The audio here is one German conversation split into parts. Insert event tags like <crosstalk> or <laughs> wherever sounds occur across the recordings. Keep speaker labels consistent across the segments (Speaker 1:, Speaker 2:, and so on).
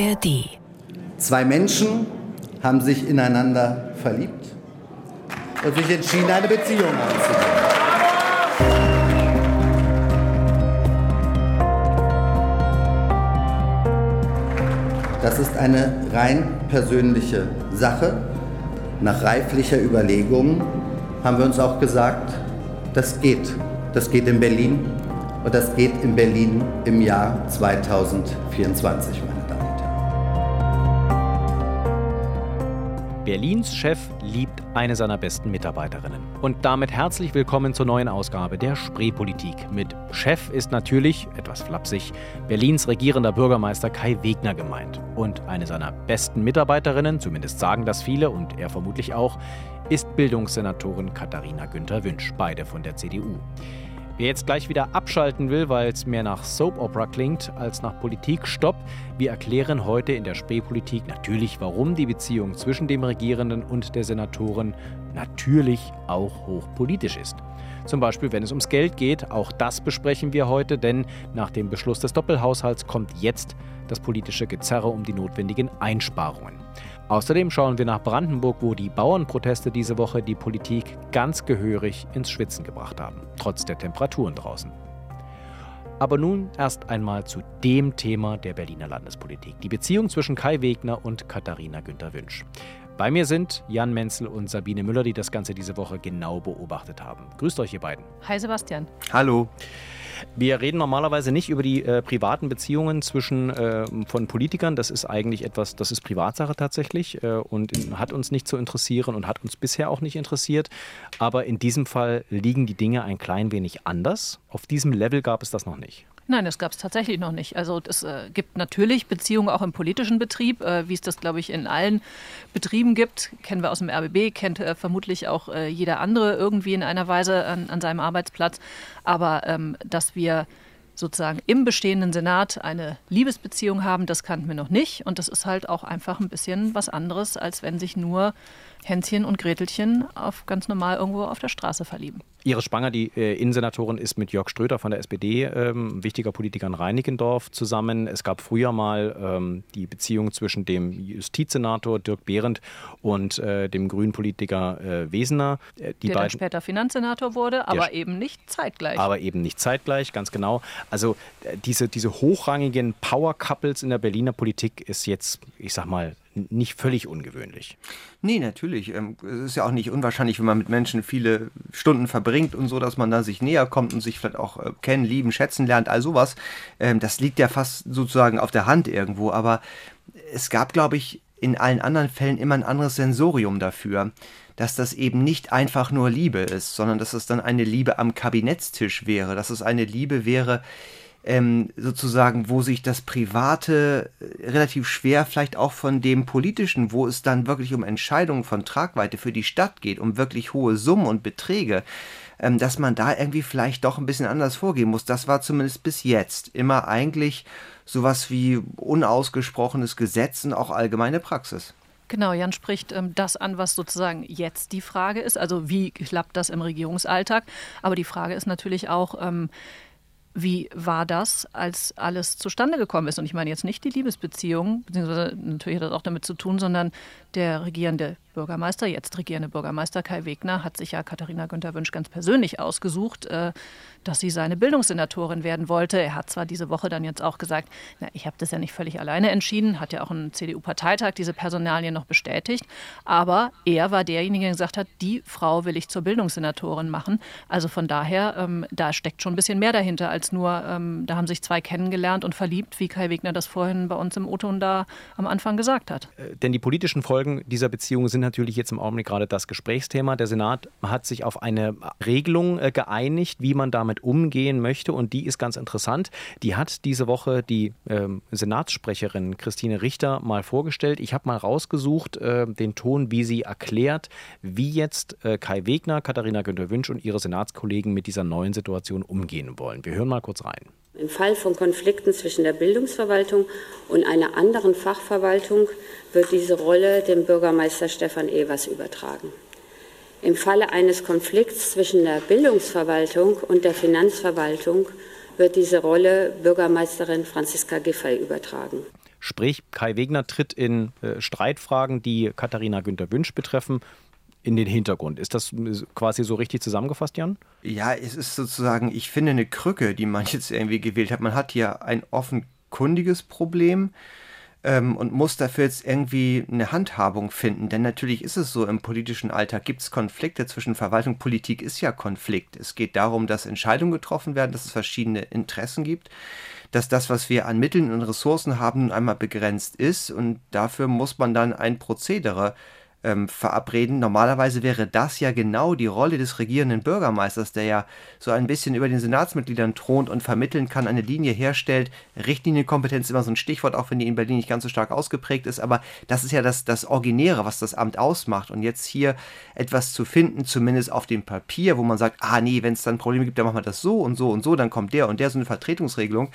Speaker 1: ARD.
Speaker 2: Zwei Menschen haben sich ineinander verliebt und sich entschieden, eine Beziehung einzugehen. Das ist eine rein persönliche Sache. Nach reiflicher Überlegung haben wir uns auch gesagt, das geht. Das geht in Berlin und das geht in Berlin im Jahr 2024,
Speaker 3: Berlins Chef liebt eine seiner besten Mitarbeiterinnen. Und damit herzlich willkommen zur neuen Ausgabe der Spreepolitik. Mit Chef ist natürlich, etwas flapsig, Berlins regierender Bürgermeister Kai Wegner gemeint. Und eine seiner besten Mitarbeiterinnen, zumindest sagen das viele und er vermutlich auch, ist Bildungssenatorin Katharina Günther Wünsch, beide von der CDU. Wer jetzt gleich wieder abschalten will, weil es mehr nach Soap Opera klingt als nach Politik, stopp. Wir erklären heute in der Spätpolitik natürlich, warum die Beziehung zwischen dem Regierenden und der Senatoren natürlich auch hochpolitisch ist. Zum Beispiel, wenn es ums Geld geht, auch das besprechen wir heute, denn nach dem Beschluss des Doppelhaushalts kommt jetzt das politische Gezerre um die notwendigen Einsparungen. Außerdem schauen wir nach Brandenburg, wo die Bauernproteste diese Woche die Politik ganz gehörig ins Schwitzen gebracht haben, trotz der Temperaturen draußen. Aber nun erst einmal zu dem Thema der Berliner Landespolitik, die Beziehung zwischen Kai Wegner und Katharina Günther Wünsch. Bei mir sind Jan Menzel und Sabine Müller, die das Ganze diese Woche genau beobachtet haben. Grüßt euch, ihr beiden.
Speaker 4: Hi Sebastian.
Speaker 5: Hallo.
Speaker 3: Wir reden normalerweise nicht über die äh, privaten Beziehungen zwischen äh, von Politikern. Das ist eigentlich etwas, das ist Privatsache tatsächlich äh, und hat uns nicht zu interessieren und hat uns bisher auch nicht interessiert. Aber in diesem Fall liegen die Dinge ein klein wenig anders. Auf diesem Level gab es das noch nicht.
Speaker 4: Nein, das gab es tatsächlich noch nicht. Also es äh, gibt natürlich Beziehungen auch im politischen Betrieb, äh, wie es das, glaube ich, in allen Betrieben gibt. Kennen wir aus dem RBB, kennt äh, vermutlich auch äh, jeder andere irgendwie in einer Weise an, an seinem Arbeitsplatz. Aber ähm, dass wir sozusagen im bestehenden Senat eine Liebesbeziehung haben, das kannten wir noch nicht. Und das ist halt auch einfach ein bisschen was anderes, als wenn sich nur Hänschen und Gretelchen auf ganz normal irgendwo auf der Straße verlieben.
Speaker 3: Iris Spanger, die äh, Innensenatorin, ist mit Jörg Ströter von der SPD, ähm, wichtiger Politiker in Reinickendorf, zusammen. Es gab früher mal ähm, die Beziehung zwischen dem Justizsenator Dirk Behrendt und äh, dem grünen Politiker äh, Wesener.
Speaker 4: Äh, die der beiden, dann später Finanzsenator wurde, aber eben nicht zeitgleich.
Speaker 3: Aber eben nicht zeitgleich, ganz genau. Also äh, diese, diese hochrangigen Power-Couples in der Berliner Politik ist jetzt, ich sag mal, nicht völlig ungewöhnlich.
Speaker 5: Nee, natürlich. Ähm, es ist ja auch nicht unwahrscheinlich, wenn man mit Menschen viele Stunden verbringt und so, dass man da sich näher kommt und sich vielleicht auch äh, kennen, lieben, schätzen lernt, all sowas. Ähm, das liegt ja fast sozusagen auf der Hand irgendwo. Aber es gab, glaube ich, in allen anderen Fällen immer ein anderes Sensorium dafür dass das eben nicht einfach nur Liebe ist, sondern dass es dann eine Liebe am Kabinettstisch wäre, dass es eine Liebe wäre, ähm, sozusagen, wo sich das Private äh, relativ schwer vielleicht auch von dem Politischen, wo es dann wirklich um Entscheidungen von Tragweite für die Stadt geht, um wirklich hohe Summen und Beträge, ähm, dass man da irgendwie vielleicht doch ein bisschen anders vorgehen muss. Das war zumindest bis jetzt immer eigentlich sowas wie unausgesprochenes Gesetz und auch allgemeine Praxis.
Speaker 4: Genau, Jan spricht ähm, das an, was sozusagen jetzt die Frage ist. Also wie klappt das im Regierungsalltag? Aber die Frage ist natürlich auch, ähm, wie war das, als alles zustande gekommen ist? Und ich meine jetzt nicht die Liebesbeziehung, beziehungsweise natürlich hat das auch damit zu tun, sondern der regierende Bürgermeister, jetzt regierende Bürgermeister Kai Wegner, hat sich ja Katharina Günther Wünsch ganz persönlich ausgesucht, äh, dass sie seine Bildungssenatorin werden wollte. Er hat zwar diese Woche dann jetzt auch gesagt, na, ich habe das ja nicht völlig alleine entschieden, hat ja auch ein CDU-Parteitag diese Personalien noch bestätigt, aber er war derjenige, der gesagt hat, die Frau will ich zur Bildungssenatorin machen. Also von daher, ähm, da steckt schon ein bisschen mehr dahinter als nur, ähm, da haben sich zwei kennengelernt und verliebt, wie Kai Wegner das vorhin bei uns im O-Ton da am Anfang gesagt hat.
Speaker 3: Äh, denn die politischen Folgen dieser Beziehung sind natürlich jetzt im Augenblick gerade das Gesprächsthema. Der Senat hat sich auf eine Regelung äh, geeinigt, wie man damit umgehen möchte. Und die ist ganz interessant. Die hat diese Woche die ähm, Senatssprecherin Christine Richter mal vorgestellt. Ich habe mal rausgesucht äh, den Ton, wie sie erklärt, wie jetzt äh, Kai Wegner, Katharina Günther-Wünsch und ihre Senatskollegen mit dieser neuen Situation umgehen wollen. Wir hören mal kurz rein.
Speaker 6: Im Fall von Konflikten zwischen der Bildungsverwaltung und einer anderen Fachverwaltung wird diese Rolle dem Bürgermeister Stefan Evers übertragen. Im Falle eines Konflikts zwischen der Bildungsverwaltung und der Finanzverwaltung wird diese Rolle Bürgermeisterin Franziska Giffey übertragen.
Speaker 3: Sprich, Kai Wegner tritt in äh, Streitfragen, die Katharina Günther Wünsch betreffen, in den Hintergrund. Ist das quasi so richtig zusammengefasst, Jan?
Speaker 5: Ja, es ist sozusagen, ich finde, eine Krücke, die man jetzt irgendwie gewählt hat. Man hat hier ein offenkundiges Problem ähm, und muss dafür jetzt irgendwie eine Handhabung finden. Denn natürlich ist es so, im politischen Alltag gibt es Konflikte zwischen Verwaltung und Politik, ist ja Konflikt. Es geht darum, dass Entscheidungen getroffen werden, dass es verschiedene Interessen gibt dass das, was wir an Mitteln und Ressourcen haben, nun einmal begrenzt ist und dafür muss man dann ein Prozedere ähm, verabreden. Normalerweise wäre das ja genau die Rolle des regierenden Bürgermeisters, der ja so ein bisschen über den Senatsmitgliedern thront und vermitteln kann, eine Linie herstellt. Richtlinienkompetenz ist immer so ein Stichwort, auch wenn die in Berlin nicht ganz so stark ausgeprägt ist, aber das ist ja das, das Originäre, was das Amt ausmacht. Und jetzt hier etwas zu finden, zumindest auf dem Papier, wo man sagt, ah nee, wenn es dann Probleme gibt, dann machen wir das so und so und so, dann kommt der und der, so eine Vertretungsregelung,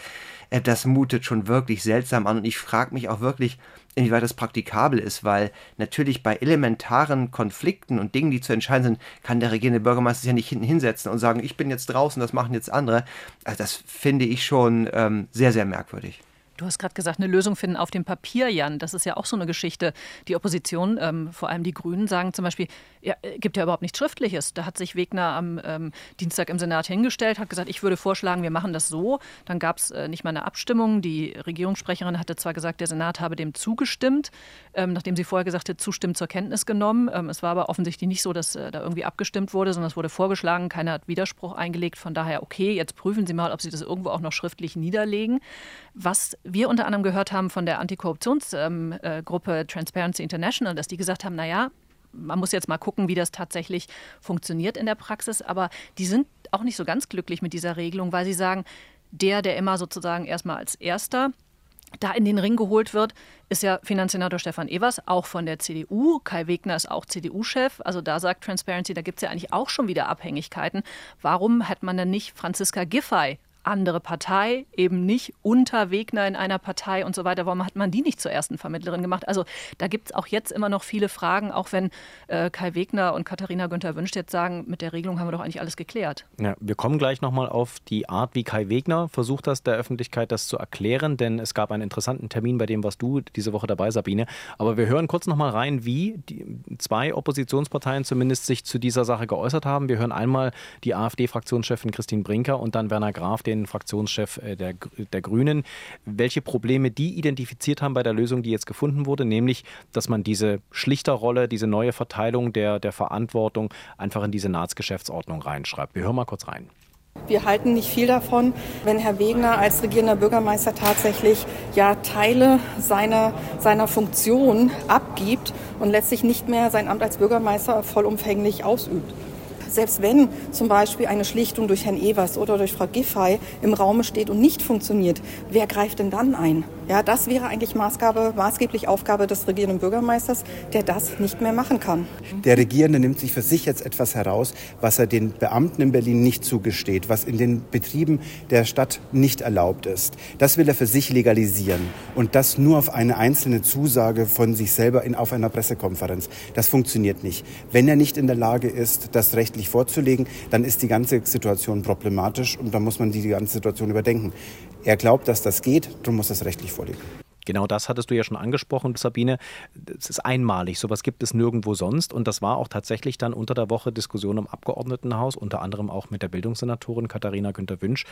Speaker 5: äh, das mutet schon wirklich seltsam an. Und ich frage mich auch wirklich, inwieweit das praktikabel ist, weil natürlich bei elementaren Konflikten und Dingen, die zu entscheiden sind, kann der regierende Bürgermeister sich ja nicht hinten hinsetzen und sagen, ich bin jetzt draußen, das machen jetzt andere. Also das finde ich schon ähm, sehr, sehr merkwürdig.
Speaker 4: Du hast gerade gesagt, eine Lösung finden auf dem Papier, Jan. Das ist ja auch so eine Geschichte. Die Opposition, ähm, vor allem die Grünen, sagen zum Beispiel, ja, äh, gibt ja überhaupt nichts Schriftliches. Da hat sich Wegner am ähm, Dienstag im Senat hingestellt, hat gesagt, ich würde vorschlagen, wir machen das so. Dann gab es äh, nicht mal eine Abstimmung. Die Regierungssprecherin hatte zwar gesagt, der Senat habe dem zugestimmt, ähm, nachdem sie vorher gesagt hat, zustimmt zur Kenntnis genommen. Ähm, es war aber offensichtlich nicht so, dass äh, da irgendwie abgestimmt wurde, sondern es wurde vorgeschlagen. Keiner hat Widerspruch eingelegt. Von daher, okay, jetzt prüfen Sie mal, ob Sie das irgendwo auch noch schriftlich niederlegen. Was wir unter anderem gehört haben von der Antikorruptionsgruppe ähm, äh, Transparency International, dass die gesagt haben, naja, man muss jetzt mal gucken, wie das tatsächlich funktioniert in der Praxis. Aber die sind auch nicht so ganz glücklich mit dieser Regelung, weil sie sagen, der, der immer sozusagen erstmal als erster da in den Ring geholt wird, ist ja Finanzsenator Stefan Evers, auch von der CDU. Kai Wegner ist auch CDU-Chef. Also da sagt Transparency, da gibt es ja eigentlich auch schon wieder Abhängigkeiten. Warum hat man denn nicht Franziska Giffey andere Partei, eben nicht unter Wegner in einer Partei und so weiter. Warum hat man die nicht zur ersten Vermittlerin gemacht? Also da gibt es auch jetzt immer noch viele Fragen, auch wenn äh, Kai Wegner und Katharina Günther Wünscht jetzt sagen, mit der Regelung haben wir doch eigentlich alles geklärt.
Speaker 3: Ja, wir kommen gleich nochmal auf die Art, wie Kai Wegner versucht das der Öffentlichkeit das zu erklären, denn es gab einen interessanten Termin, bei dem warst du diese Woche dabei, Sabine. Aber wir hören kurz nochmal rein, wie die zwei Oppositionsparteien zumindest sich zu dieser Sache geäußert haben. Wir hören einmal die AfD-Fraktionschefin Christine Brinker und dann Werner Graf, den den Fraktionschef äh, der, der Grünen, welche Probleme die identifiziert haben bei der Lösung, die jetzt gefunden wurde, nämlich, dass man diese Schlichterrolle, diese neue Verteilung der, der Verantwortung einfach in die Senatsgeschäftsordnung reinschreibt. Wir hören mal kurz rein.
Speaker 1: Wir halten nicht viel davon, wenn Herr Wegner als regierender Bürgermeister tatsächlich ja Teile seiner, seiner Funktion abgibt und letztlich nicht mehr sein Amt als Bürgermeister vollumfänglich ausübt selbst wenn zum Beispiel eine Schlichtung durch Herrn Evers oder durch Frau Giffey im Raum steht und nicht funktioniert, wer greift denn dann ein? Ja, das wäre eigentlich Maßgabe, maßgeblich Aufgabe des regierenden Bürgermeisters, der das nicht mehr machen kann.
Speaker 7: Der Regierende nimmt sich für sich jetzt etwas heraus, was er den Beamten in Berlin nicht zugesteht, was in den Betrieben der Stadt nicht erlaubt ist. Das will er für sich legalisieren und das nur auf eine einzelne Zusage von sich selber in, auf einer Pressekonferenz. Das funktioniert nicht. Wenn er nicht in der Lage ist, das rechtlich vorzulegen, dann ist die ganze Situation problematisch und dann muss man die, die ganze Situation überdenken. Er glaubt, dass das geht, darum muss das rechtlich vorliegen.
Speaker 3: Genau das hattest du ja schon angesprochen, Sabine. Es ist einmalig. Sowas gibt es nirgendwo sonst. Und das war auch tatsächlich dann unter der Woche Diskussion im Abgeordnetenhaus, unter anderem auch mit der Bildungssenatorin Katharina Günther-Wünsch.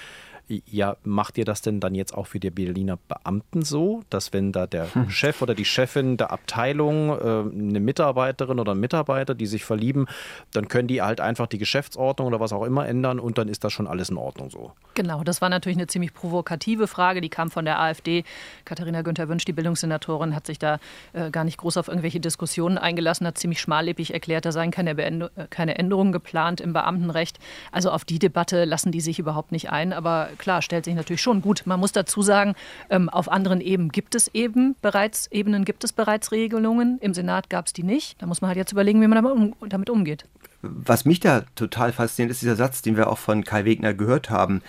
Speaker 3: Ja, macht ihr das denn dann jetzt auch für die Berliner Beamten so, dass wenn da der hm. Chef oder die Chefin der Abteilung, äh, eine Mitarbeiterin oder ein Mitarbeiter, die sich verlieben, dann können die halt einfach die Geschäftsordnung oder was auch immer ändern und dann ist das schon alles in Ordnung so?
Speaker 4: Genau, das war natürlich eine ziemlich provokative Frage. Die kam von der AfD. Katharina Günther Wünsch, die Bildungssenatorin, hat sich da äh, gar nicht groß auf irgendwelche Diskussionen eingelassen, hat ziemlich schmallippig erklärt, da seien keine, äh, keine Änderungen geplant im Beamtenrecht. Also auf die Debatte lassen die sich überhaupt nicht ein. Aber klar, stellt sich natürlich schon gut. Man muss dazu sagen, ähm, auf anderen Ebenen gibt es eben bereits Ebenen gibt es bereits Regelungen. Im Senat gab es die nicht. Da muss man halt jetzt überlegen, wie man damit umgeht.
Speaker 5: Was mich da total fasziniert, ist dieser Satz, den wir auch von Kai Wegner gehört haben.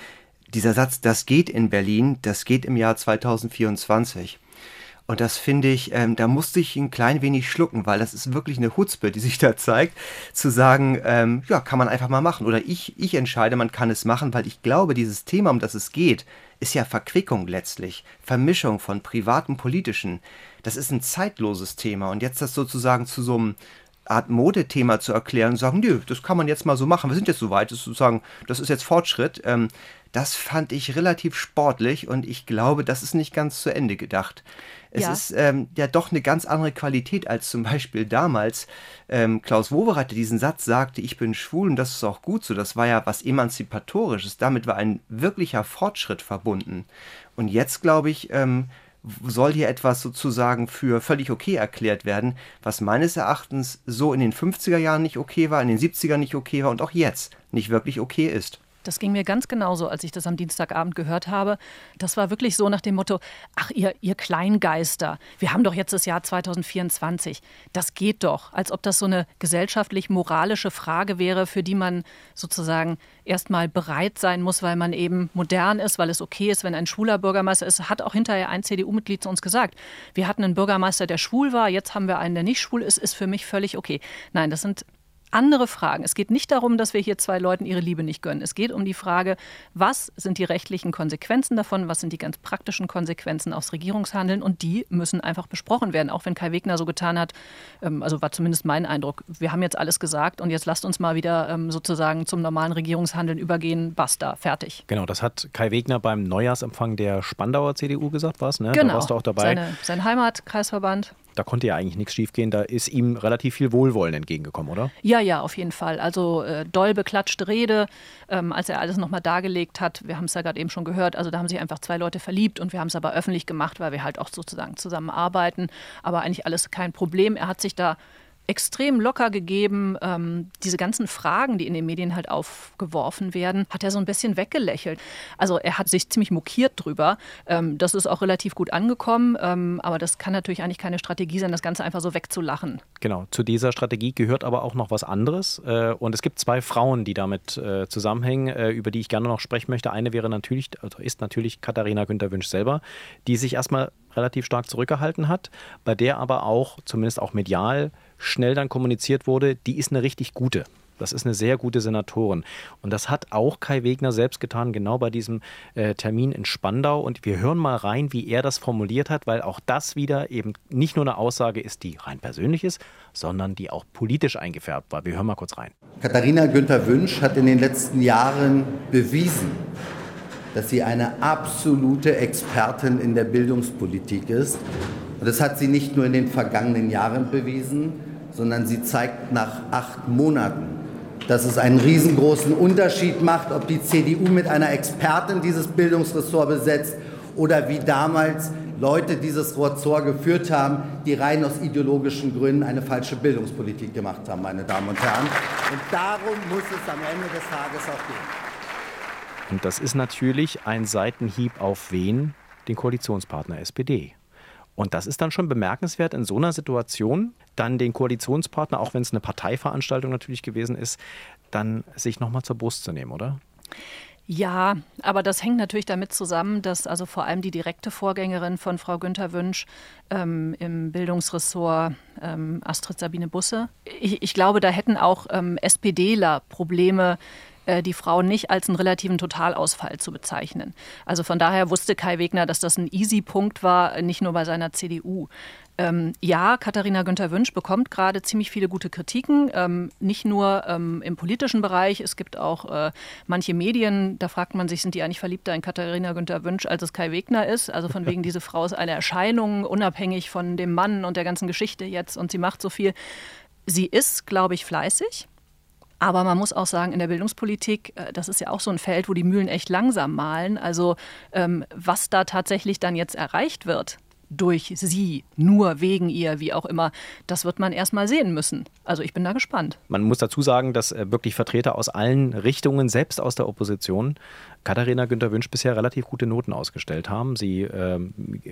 Speaker 5: Dieser Satz, das geht in Berlin, das geht im Jahr 2024. Und das finde ich, ähm, da musste ich ein klein wenig schlucken, weil das ist wirklich eine Hutzpe, die sich da zeigt, zu sagen, ähm, ja, kann man einfach mal machen. Oder ich, ich entscheide, man kann es machen, weil ich glaube, dieses Thema, um das es geht, ist ja Verquickung letztlich, Vermischung von privatem politischen. Das ist ein zeitloses Thema und jetzt das sozusagen zu so einem Art Modethema zu erklären und sagen, nö, das kann man jetzt mal so machen. Wir sind jetzt so weit, das ist sozusagen, das ist jetzt Fortschritt. Ähm, das fand ich relativ sportlich und ich glaube, das ist nicht ganz zu Ende gedacht. Es ja. ist ähm, ja doch eine ganz andere Qualität als zum Beispiel damals ähm, Klaus Wowereit, der diesen Satz sagte, ich bin schwul und das ist auch gut so. Das war ja was Emanzipatorisches. Damit war ein wirklicher Fortschritt verbunden. Und jetzt, glaube ich, ähm, soll hier etwas sozusagen für völlig okay erklärt werden, was meines Erachtens so in den 50er Jahren nicht okay war, in den 70er nicht okay war und auch jetzt nicht wirklich okay ist.
Speaker 4: Das ging mir ganz genauso, als ich das am Dienstagabend gehört habe. Das war wirklich so nach dem Motto, ach ihr, ihr Kleingeister, wir haben doch jetzt das Jahr 2024. Das geht doch, als ob das so eine gesellschaftlich-moralische Frage wäre, für die man sozusagen erstmal bereit sein muss, weil man eben modern ist, weil es okay ist, wenn ein schwuler Bürgermeister ist. Hat auch hinterher ein CDU-Mitglied zu uns gesagt. Wir hatten einen Bürgermeister, der schwul war, jetzt haben wir einen, der nicht schwul ist, ist für mich völlig okay. Nein, das sind andere Fragen. Es geht nicht darum, dass wir hier zwei Leuten ihre Liebe nicht gönnen. Es geht um die Frage, was sind die rechtlichen Konsequenzen davon, was sind die ganz praktischen Konsequenzen aufs Regierungshandeln und die müssen einfach besprochen werden. Auch wenn Kai Wegner so getan hat, ähm, also war zumindest mein Eindruck, wir haben jetzt alles gesagt und jetzt lasst uns mal wieder ähm, sozusagen zum normalen Regierungshandeln übergehen. Basta, fertig.
Speaker 3: Genau, das hat Kai Wegner beim Neujahrsempfang der Spandauer CDU gesagt, was? Ne?
Speaker 4: Genau.
Speaker 3: Da warst du auch dabei.
Speaker 4: Seine, sein Heimatkreisverband
Speaker 3: da konnte ja eigentlich nichts schiefgehen. Da ist ihm relativ viel Wohlwollen entgegengekommen, oder?
Speaker 4: Ja, ja, auf jeden Fall. Also äh, doll beklatschte Rede, ähm, als er alles nochmal dargelegt hat. Wir haben es ja gerade eben schon gehört. Also da haben sich einfach zwei Leute verliebt und wir haben es aber öffentlich gemacht, weil wir halt auch sozusagen zusammenarbeiten. Aber eigentlich alles kein Problem. Er hat sich da extrem locker gegeben. Ähm, diese ganzen Fragen, die in den Medien halt aufgeworfen werden, hat er so ein bisschen weggelächelt. Also er hat sich ziemlich mokiert drüber. Ähm, das ist auch relativ gut angekommen, ähm, aber das kann natürlich eigentlich keine Strategie sein, das Ganze einfach so wegzulachen.
Speaker 3: Genau, zu dieser Strategie gehört aber auch noch was anderes. Äh, und es gibt zwei Frauen, die damit äh, zusammenhängen, äh, über die ich gerne noch sprechen möchte. Eine wäre natürlich, also ist natürlich Katharina Günther-Wünsch selber, die sich erstmal relativ stark zurückgehalten hat, bei der aber auch, zumindest auch medial, schnell dann kommuniziert wurde, die ist eine richtig gute. Das ist eine sehr gute Senatorin. Und das hat auch Kai Wegner selbst getan, genau bei diesem äh, Termin in Spandau. Und wir hören mal rein, wie er das formuliert hat, weil auch das wieder eben nicht nur eine Aussage ist, die rein persönlich ist, sondern die auch politisch eingefärbt war. Wir hören mal kurz rein.
Speaker 2: Katharina Günther Wünsch hat in den letzten Jahren bewiesen, dass sie eine absolute Expertin in der Bildungspolitik ist. Und das hat sie nicht nur in den vergangenen Jahren bewiesen, sondern sie zeigt nach acht Monaten, dass es einen riesengroßen Unterschied macht, ob die CDU mit einer Expertin dieses Bildungsressort besetzt oder wie damals Leute dieses Ressort geführt haben, die rein aus ideologischen Gründen eine falsche Bildungspolitik gemacht haben, meine Damen und Herren. Und darum muss es am Ende des Tages auch gehen.
Speaker 3: Und das ist natürlich ein Seitenhieb auf wen? Den Koalitionspartner SPD. Und das ist dann schon bemerkenswert in so einer Situation, dann den Koalitionspartner, auch wenn es eine Parteiveranstaltung natürlich gewesen ist, dann sich nochmal zur Brust zu nehmen, oder?
Speaker 4: Ja, aber das hängt natürlich damit zusammen, dass also vor allem die direkte Vorgängerin von Frau Günther Wünsch ähm, im Bildungsressort ähm, Astrid Sabine Busse, ich, ich, glaube, da hätten auch ähm, SPDler Probleme äh, die Frau nicht als einen relativen Totalausfall zu bezeichnen. Also von daher wusste Kai Wegner, dass das ein Easy-Punkt war, nicht nur bei seiner CDU. Ähm, ja, Katharina Günther Wünsch bekommt gerade ziemlich viele gute Kritiken, ähm, nicht nur ähm, im politischen Bereich. Es gibt auch äh, manche Medien, da fragt man sich, sind die eigentlich verliebter in Katharina Günther Wünsch, als es Kai Wegner ist? Also von wegen, <laughs> diese Frau ist eine Erscheinung, unabhängig von dem Mann und der ganzen Geschichte jetzt und sie macht so viel. Sie ist, glaube ich, fleißig. Aber man muss auch sagen, in der Bildungspolitik, äh, das ist ja auch so ein Feld, wo die Mühlen echt langsam malen. Also ähm, was da tatsächlich dann jetzt erreicht wird, durch sie, nur wegen ihr, wie auch immer, das wird man erst mal sehen müssen. Also ich bin da gespannt.
Speaker 3: Man muss dazu sagen, dass äh, wirklich Vertreter aus allen Richtungen, selbst aus der Opposition, Katharina Günther Wünsch bisher relativ gute Noten ausgestellt haben. Sie äh,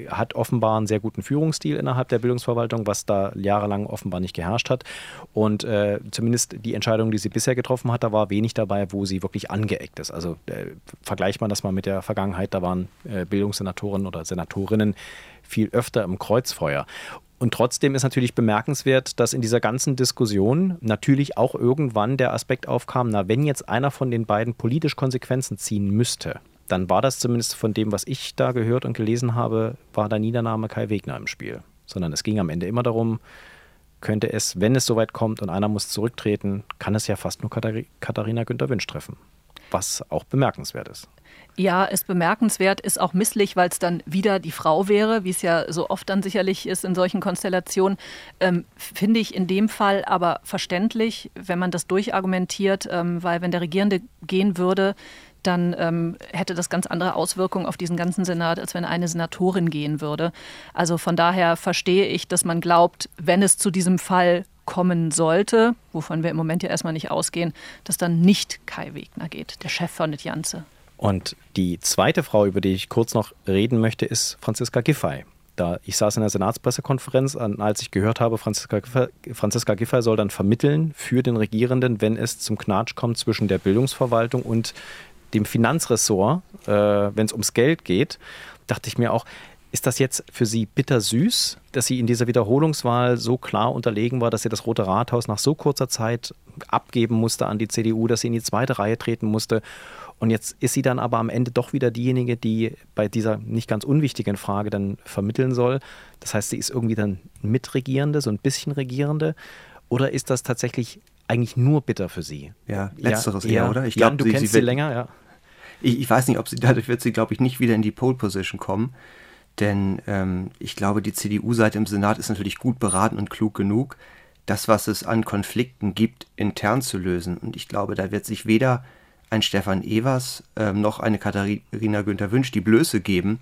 Speaker 3: hat offenbar einen sehr guten Führungsstil innerhalb der Bildungsverwaltung, was da jahrelang offenbar nicht geherrscht hat. Und äh, zumindest die Entscheidung, die sie bisher getroffen hat, da war wenig dabei, wo sie wirklich angeeckt ist. Also äh, vergleicht man das mal mit der Vergangenheit, da waren äh, Bildungssenatoren oder Senatorinnen viel öfter im Kreuzfeuer. Und trotzdem ist natürlich bemerkenswert, dass in dieser ganzen Diskussion natürlich auch irgendwann der Aspekt aufkam, na, wenn jetzt einer von den beiden politisch Konsequenzen ziehen müsste, dann war das zumindest von dem, was ich da gehört und gelesen habe, war der Name Kai Wegner im Spiel. Sondern es ging am Ende immer darum, könnte es, wenn es soweit kommt und einer muss zurücktreten, kann es ja fast nur Katharina Günther Wünsch treffen. Was auch bemerkenswert ist.
Speaker 4: Ja, ist bemerkenswert, ist auch misslich, weil es dann wieder die Frau wäre, wie es ja so oft dann sicherlich ist in solchen Konstellationen. Ähm, Finde ich in dem Fall aber verständlich, wenn man das durchargumentiert, ähm, weil wenn der Regierende gehen würde, dann ähm, hätte das ganz andere Auswirkungen auf diesen ganzen Senat, als wenn eine Senatorin gehen würde. Also von daher verstehe ich, dass man glaubt, wenn es zu diesem Fall kommen sollte, wovon wir im Moment ja erstmal nicht ausgehen, dass dann nicht Kai Wegner geht, der Chef von Janze.
Speaker 3: Und die zweite Frau, über die ich kurz noch reden möchte, ist Franziska Giffey. Da, ich saß in der Senatspressekonferenz, als ich gehört habe, Franziska Giffey, Franziska Giffey soll dann vermitteln für den Regierenden, wenn es zum Knatsch kommt zwischen der Bildungsverwaltung und dem Finanzressort, äh, wenn es ums Geld geht, dachte ich mir auch, ist das jetzt für Sie bittersüß, dass sie in dieser Wiederholungswahl so klar unterlegen war, dass sie das Rote Rathaus nach so kurzer Zeit abgeben musste an die CDU, dass sie in die zweite Reihe treten musste? Und jetzt ist sie dann aber am Ende doch wieder diejenige, die bei dieser nicht ganz unwichtigen Frage dann vermitteln soll. Das heißt, sie ist irgendwie dann Mitregierende, so ein bisschen Regierende. Oder ist das tatsächlich eigentlich nur bitter für sie?
Speaker 5: Ja, letzteres ja, eher, oder?
Speaker 3: Ich glaube, du sie, kennst sie, wird, länger, ja.
Speaker 5: Ich, ich, weiß nicht, ob sie, dadurch wird sie, glaube ich, nicht wieder in die Pole Position kommen. Denn ähm, ich glaube, die CDU-Seite im Senat ist natürlich gut beraten und klug genug, das, was es an Konflikten gibt, intern zu lösen. Und ich glaube, da wird sich weder ein Stefan Evers ähm, noch eine Katharina Günther Wünsch die Blöße geben,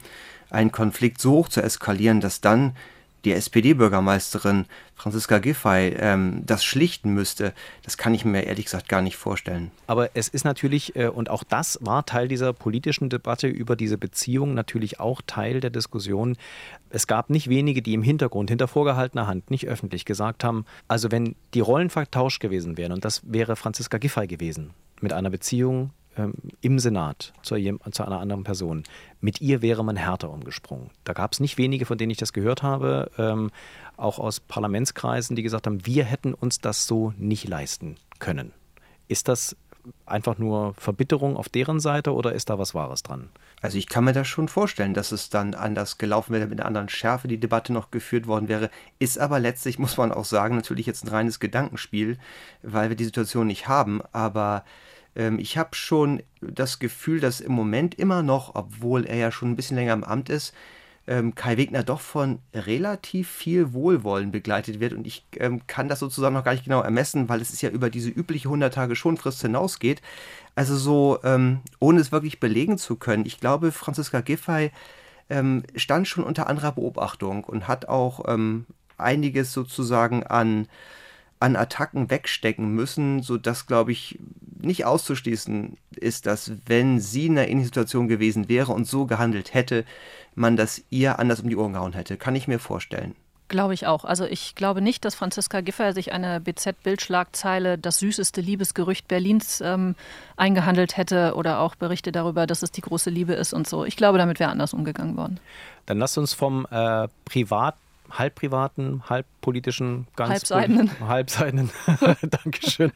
Speaker 5: einen Konflikt so hoch zu eskalieren, dass dann die SPD-Bürgermeisterin Franziska Giffey ähm, das schlichten müsste, das kann ich mir ehrlich gesagt gar nicht vorstellen.
Speaker 3: Aber es ist natürlich, äh, und auch das war Teil dieser politischen Debatte über diese Beziehung, natürlich auch Teil der Diskussion. Es gab nicht wenige, die im Hintergrund, hinter vorgehaltener Hand, nicht öffentlich gesagt haben, also wenn die Rollen vertauscht gewesen wären, und das wäre Franziska Giffey gewesen, mit einer Beziehung ähm, im Senat zu, zu, einer anderen Person. Mit ihr wäre man härter umgesprungen. Da gab es nicht wenige, von denen ich das gehört habe, ähm, auch aus Parlamentskreisen, die gesagt haben, wir hätten uns das so nicht leisten können. Ist das einfach nur Verbitterung auf deren Seite oder ist da was Wahres dran?
Speaker 5: Also ich kann mir das schon vorstellen, dass es dann anders gelaufen wäre, mit einer anderen Schärfe die Debatte noch geführt worden wäre. Ist aber letztlich, muss man auch sagen, natürlich jetzt ein reines Gedankenspiel, weil wir die Situation nicht haben. Aber ich habe schon das Gefühl, dass im Moment immer noch, obwohl er ja schon ein bisschen länger im Amt ist, ähm, Kai Wegner doch von relativ viel Wohlwollen begleitet wird. Und ich ähm, kann das sozusagen noch gar nicht genau ermessen, weil es ist ja über diese übliche 100 Tage Schonfrist hinausgeht. Also so, ähm, ohne es wirklich belegen zu können. Ich glaube, Franziska Giffey ähm, stand schon unter anderer Beobachtung und hat auch ähm, einiges sozusagen an an Attacken wegstecken müssen, sodass, glaube ich, nicht auszuschließen ist, dass wenn sie in einer ähnlichen Situation gewesen wäre und so gehandelt hätte, man das ihr anders um die Ohren gehauen hätte. Kann ich mir vorstellen.
Speaker 4: Glaube ich auch. Also ich glaube nicht, dass Franziska Giffey sich eine BZ-Bildschlagzeile das süßeste Liebesgerücht Berlins ähm, eingehandelt hätte oder auch Berichte darüber, dass es die große Liebe ist und so. Ich glaube, damit wäre anders umgegangen worden.
Speaker 3: Dann lasst uns vom äh, Privat halb privaten, halb politischen,
Speaker 4: ganz halbseidenen,
Speaker 3: halbseidenen, <laughs> Dankeschön,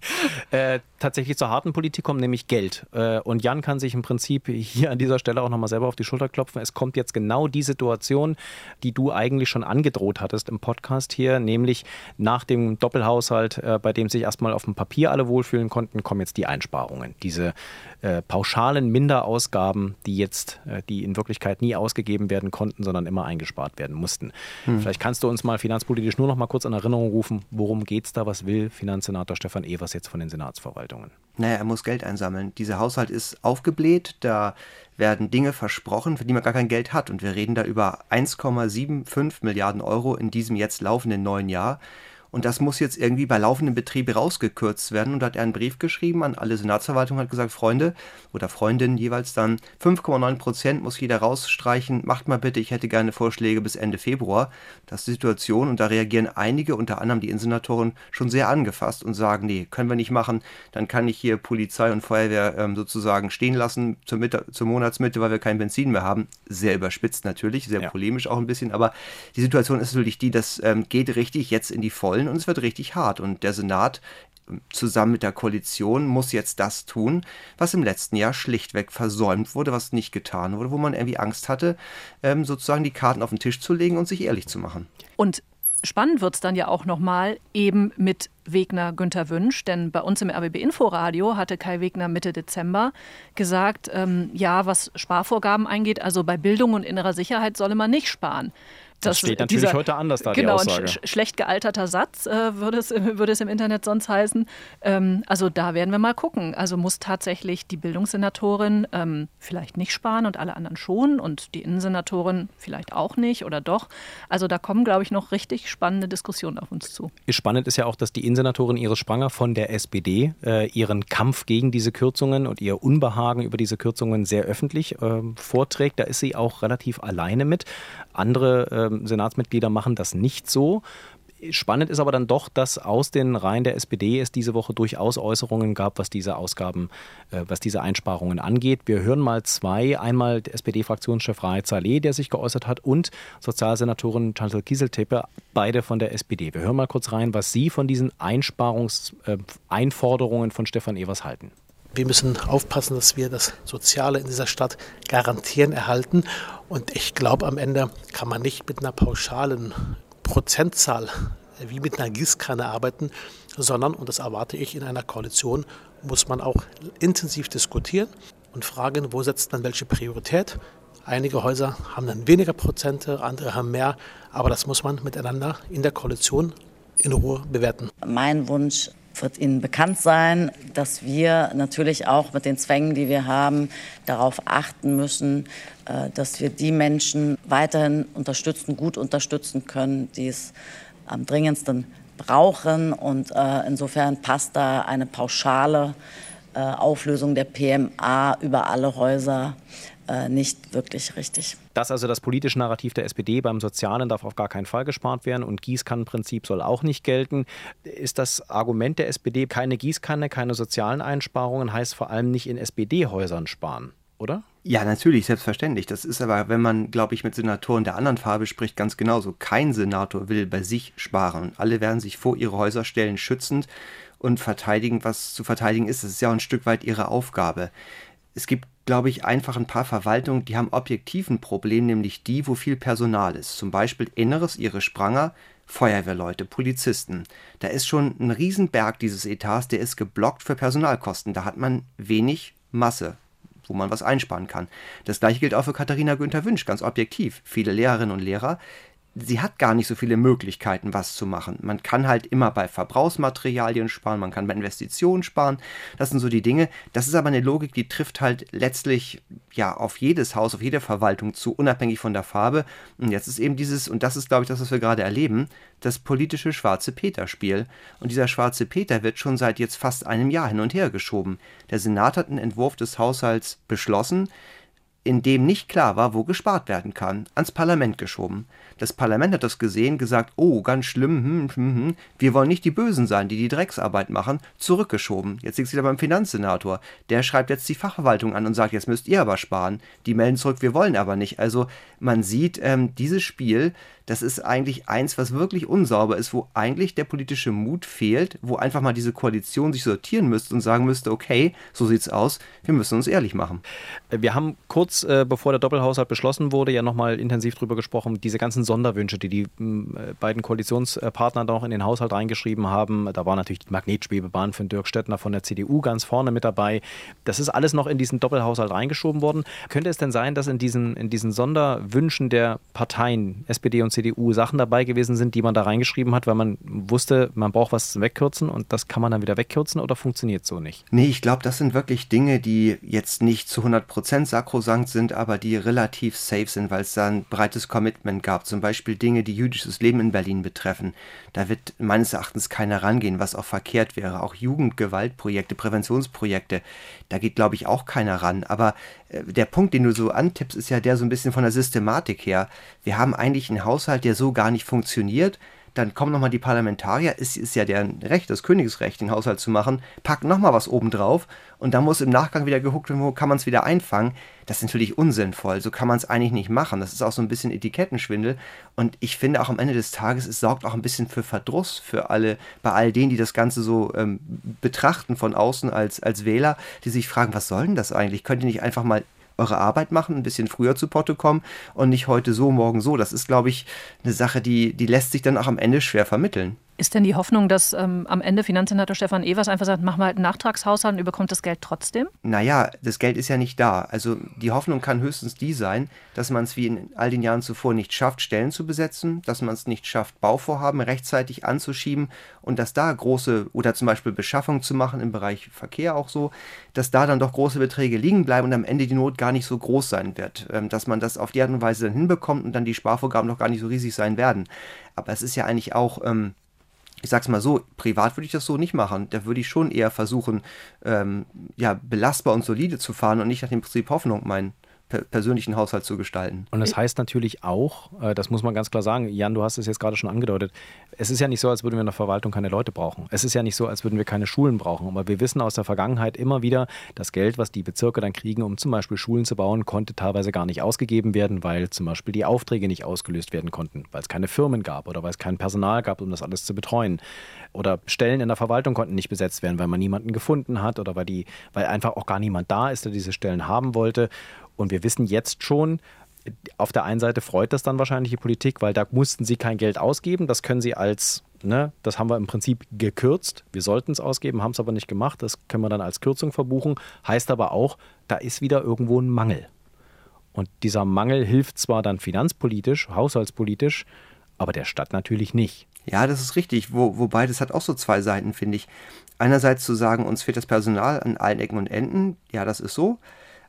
Speaker 3: äh, tatsächlich zur harten Politik kommen, nämlich Geld. Äh, und Jan kann sich im Prinzip hier an dieser Stelle auch nochmal selber auf die Schulter klopfen. Es kommt jetzt genau die Situation, die du eigentlich schon angedroht hattest im Podcast hier, nämlich nach dem Doppelhaushalt, äh, bei dem sich erstmal auf dem Papier alle wohlfühlen konnten, kommen jetzt die Einsparungen. Diese äh, pauschalen Minderausgaben, die jetzt, äh, die in Wirklichkeit nie ausgegeben werden konnten, sondern immer eingespart werden mussten. Hm. Vielleicht kannst du uns mal finanzpolitisch nur noch mal kurz in Erinnerung rufen, worum geht es da, was will Finanzsenator Stefan Evers jetzt von den Senatsverwaltungen?
Speaker 5: Naja, er muss Geld einsammeln. Dieser Haushalt ist aufgebläht, da werden Dinge versprochen, für die man gar kein Geld hat. Und wir reden da über 1,75 Milliarden Euro in diesem jetzt laufenden neuen Jahr. Und das muss jetzt irgendwie bei laufendem Betrieb rausgekürzt werden. Und da hat er einen Brief geschrieben an alle Senatsverwaltungen, hat gesagt, Freunde oder Freundinnen jeweils dann, 5,9 Prozent muss jeder rausstreichen. Macht mal bitte, ich hätte gerne Vorschläge bis Ende Februar. Das ist die Situation. Und da reagieren einige, unter anderem die Insenatoren, schon sehr angefasst und sagen, nee, können wir nicht machen. Dann kann ich hier Polizei und Feuerwehr ähm, sozusagen stehen lassen zur, Mitte, zur Monatsmitte, weil wir kein Benzin mehr haben. Sehr überspitzt natürlich, sehr ja. polemisch auch ein bisschen. Aber die Situation ist natürlich die, das ähm, geht richtig jetzt in die Vollen wollen und es wird richtig hart. Und der Senat zusammen mit der Koalition muss jetzt das tun, was im letzten Jahr schlichtweg versäumt wurde, was nicht getan wurde, wo man irgendwie Angst hatte, ähm, sozusagen die Karten auf den Tisch zu legen und sich ehrlich zu machen.
Speaker 4: Und spannend wird es dann ja auch nochmal eben mit Wegner Günther Wünsch, denn bei uns im RBB Inforadio hatte Kai Wegner Mitte Dezember gesagt, ähm, ja, was Sparvorgaben eingeht, also bei Bildung und innerer Sicherheit solle man nicht sparen.
Speaker 3: Das, steht natürlich dieser, heute anders da,
Speaker 4: genau,
Speaker 3: die Aussage.
Speaker 4: Ein sch schlecht gealterter Satz äh, würde, es, <laughs> würde es im Internet sonst heißen. Ähm, also da werden wir mal gucken. Also muss tatsächlich die Bildungssenatorin ähm, vielleicht nicht sparen und alle anderen schon und die Innensenatorin vielleicht auch nicht oder doch. Also da kommen, glaube ich, noch richtig spannende Diskussionen auf uns zu.
Speaker 3: Spannend ist ja auch, dass die Innensenatorin Iris Spranger von der SPD äh, ihren Kampf gegen diese Kürzungen und ihr Unbehagen über diese Kürzungen sehr öffentlich äh, vorträgt. Da ist sie auch relativ alleine mit. Andere ähm, Senatsmitglieder machen das nicht so. Spannend ist aber dann doch, dass aus den Reihen der SPD es diese Woche durchaus Äußerungen gab, was diese Ausgaben, äh, was diese Einsparungen angeht. Wir hören mal zwei. Einmal der SPD-Fraktionschef Raed Saleh, der sich geäußert hat, und Sozialsenatorin Chantal Kieseltepe, beide von der SPD. Wir hören mal kurz rein, was Sie von diesen Einsparungseinforderungen äh, von Stefan Evers halten.
Speaker 8: Wir müssen aufpassen, dass wir das Soziale in dieser Stadt garantieren, erhalten. Und ich glaube, am Ende kann man nicht mit einer pauschalen Prozentzahl wie mit einer Gießkanne arbeiten, sondern, und das erwarte ich in einer Koalition, muss man auch intensiv diskutieren und fragen, wo setzt man welche Priorität. Einige Häuser haben dann weniger Prozente, andere haben mehr, aber das muss man miteinander in der Koalition in Ruhe bewerten.
Speaker 9: Mein Wunsch wird Ihnen bekannt sein, dass wir natürlich auch mit den Zwängen, die wir haben, darauf achten müssen, äh, dass wir die Menschen weiterhin unterstützen, gut unterstützen können, die es am dringendsten brauchen. Und äh, insofern passt da eine pauschale äh, Auflösung der PMA über alle Häuser äh, nicht wirklich richtig.
Speaker 3: Das also das politische Narrativ der SPD beim Sozialen darf auf gar keinen Fall gespart werden und Gießkannenprinzip soll auch nicht gelten. Ist das Argument der SPD, keine Gießkanne, keine sozialen Einsparungen, heißt vor allem nicht in SPD-Häusern sparen, oder?
Speaker 5: Ja, natürlich, selbstverständlich. Das ist aber, wenn man, glaube ich, mit Senatoren der anderen Farbe spricht, ganz genauso. Kein Senator will bei sich sparen. Alle werden sich vor ihre Häuser stellen, schützend und verteidigen, was zu verteidigen ist. Das ist ja auch ein Stück weit ihre Aufgabe. Es gibt glaube ich, einfach ein paar Verwaltungen, die haben objektiv ein Problem, nämlich die, wo viel Personal ist. Zum Beispiel Inneres, ihre Spranger, Feuerwehrleute, Polizisten. Da ist schon ein Riesenberg dieses Etats, der ist geblockt für Personalkosten. Da hat man wenig Masse, wo man was einsparen kann. Das gleiche gilt auch für Katharina Günther Wünsch, ganz objektiv. Viele Lehrerinnen und Lehrer sie hat gar nicht so viele Möglichkeiten, was zu machen. Man kann halt immer bei Verbrauchsmaterialien sparen, man kann bei Investitionen sparen. Das sind so die Dinge. Das ist aber eine Logik, die trifft halt letztlich ja auf jedes Haus, auf jede Verwaltung zu, unabhängig von der Farbe. Und jetzt ist eben dieses, und das ist, glaube ich, das, was wir gerade erleben, das politische Schwarze Peter-Spiel. Und dieser Schwarze Peter wird schon seit jetzt fast einem Jahr hin und her geschoben. Der Senat hat einen Entwurf des Haushalts beschlossen, in dem nicht klar war, wo gespart werden kann, ans Parlament geschoben. Das Parlament hat das gesehen, gesagt, oh, ganz schlimm, hm, hm, hm, wir wollen nicht die Bösen sein, die die Drecksarbeit machen, zurückgeschoben. Jetzt liegt es wieder beim Finanzsenator. Der schreibt jetzt die Fachverwaltung an und sagt, jetzt müsst ihr aber sparen. Die melden zurück, wir wollen aber nicht. Also man sieht, ähm, dieses Spiel das ist eigentlich eins, was wirklich unsauber ist, wo eigentlich der politische Mut fehlt, wo einfach mal diese Koalition sich sortieren müsste und sagen müsste, okay, so sieht's aus, wir müssen uns ehrlich machen.
Speaker 3: Wir haben kurz äh, bevor der Doppelhaushalt beschlossen wurde, ja nochmal intensiv drüber gesprochen, diese ganzen Sonderwünsche, die die äh, beiden Koalitionspartner da auch in den Haushalt reingeschrieben haben. Da war natürlich die Magnetschwebebahn von Dirk Stettner von der CDU ganz vorne mit dabei. Das ist alles noch in diesen Doppelhaushalt reingeschoben worden. Könnte es denn sein, dass in diesen, in diesen Sonderwünschen der Parteien, SPD und CDU Sachen dabei gewesen sind, die man da reingeschrieben hat, weil man wusste, man braucht was wegkürzen und das kann man dann wieder wegkürzen oder funktioniert so nicht?
Speaker 5: Nee, ich glaube, das sind wirklich Dinge, die jetzt nicht zu 100% sakrosankt sind, aber die relativ safe sind, weil es da ein breites Commitment gab. Zum Beispiel Dinge, die jüdisches Leben in Berlin betreffen. Da wird meines Erachtens keiner rangehen, was auch verkehrt wäre. Auch Jugendgewaltprojekte, Präventionsprojekte, da geht, glaube ich, auch keiner ran. Aber äh, der Punkt, den du so antippst, ist ja der so ein bisschen von der Systematik her. Wir haben eigentlich einen Haushalt, der so gar nicht funktioniert. Dann kommen nochmal die Parlamentarier, es ist ja deren Recht, das Königsrecht, den Haushalt zu machen, packen nochmal was obendrauf und dann muss im Nachgang wieder geguckt werden, wo kann man es wieder einfangen. Das ist natürlich unsinnvoll, so kann man es eigentlich nicht machen. Das ist auch so ein bisschen Etikettenschwindel und ich finde auch am Ende des Tages, es sorgt auch ein bisschen für Verdruss für alle, bei all denen, die das Ganze so ähm, betrachten von außen als, als Wähler, die sich fragen, was soll denn das eigentlich? Könnt ihr nicht einfach mal eure Arbeit machen, ein bisschen früher zu Potte kommen und nicht heute so, morgen so. Das ist, glaube ich, eine Sache, die, die lässt sich dann auch am Ende schwer vermitteln.
Speaker 4: Ist denn die Hoffnung, dass ähm, am Ende Finanzsenator Stefan Evers einfach sagt, wir halt einen Nachtragshaushalt und überkommt das Geld trotzdem?
Speaker 5: Naja, das Geld ist ja nicht da. Also die Hoffnung kann höchstens die sein, dass man es wie in all den Jahren zuvor nicht schafft, Stellen zu besetzen, dass man es nicht schafft, Bauvorhaben rechtzeitig anzuschieben und dass da große oder zum Beispiel Beschaffung zu machen im Bereich Verkehr auch so, dass da dann doch große Beträge liegen bleiben und am Ende die Not gar nicht so groß sein wird. Ähm, dass man das auf die Art und Weise dann hinbekommt und dann die Sparvorgaben noch gar nicht so riesig sein werden. Aber es ist ja eigentlich auch... Ähm, ich sag's mal so, privat würde ich das so nicht machen. Da würde ich schon eher versuchen, ähm, ja, belastbar und solide zu fahren und nicht nach dem Prinzip Hoffnung meinen persönlichen Haushalt zu gestalten.
Speaker 3: Und das heißt natürlich auch, äh, das muss man ganz klar sagen, Jan, du hast es jetzt gerade schon angedeutet, es ist ja nicht so, als würden wir in der Verwaltung keine Leute brauchen. Es ist ja nicht so, als würden wir keine Schulen brauchen. Aber wir wissen aus der Vergangenheit immer wieder, das Geld, was die Bezirke dann kriegen, um zum Beispiel Schulen zu bauen, konnte teilweise gar nicht ausgegeben werden, weil zum Beispiel die Aufträge nicht ausgelöst werden konnten, weil es keine Firmen gab oder weil es kein Personal gab, um das alles zu betreuen. Oder Stellen in der Verwaltung konnten nicht besetzt werden, weil man niemanden gefunden hat oder weil, die, weil einfach auch gar niemand da ist, der diese Stellen haben wollte. Und wir wissen jetzt schon, auf der einen Seite freut das dann wahrscheinlich die Politik, weil da mussten sie kein Geld ausgeben. Das können sie als, ne, das haben wir im Prinzip gekürzt. Wir sollten es ausgeben, haben es aber nicht gemacht. Das können wir dann als Kürzung verbuchen. Heißt aber auch, da ist wieder irgendwo ein Mangel. Und dieser Mangel hilft zwar dann finanzpolitisch, haushaltspolitisch, aber der Stadt natürlich nicht.
Speaker 5: Ja, das ist richtig. Wo, wobei, das hat auch so zwei Seiten, finde ich. Einerseits zu sagen, uns fehlt das Personal an allen Ecken und Enden. Ja, das ist so.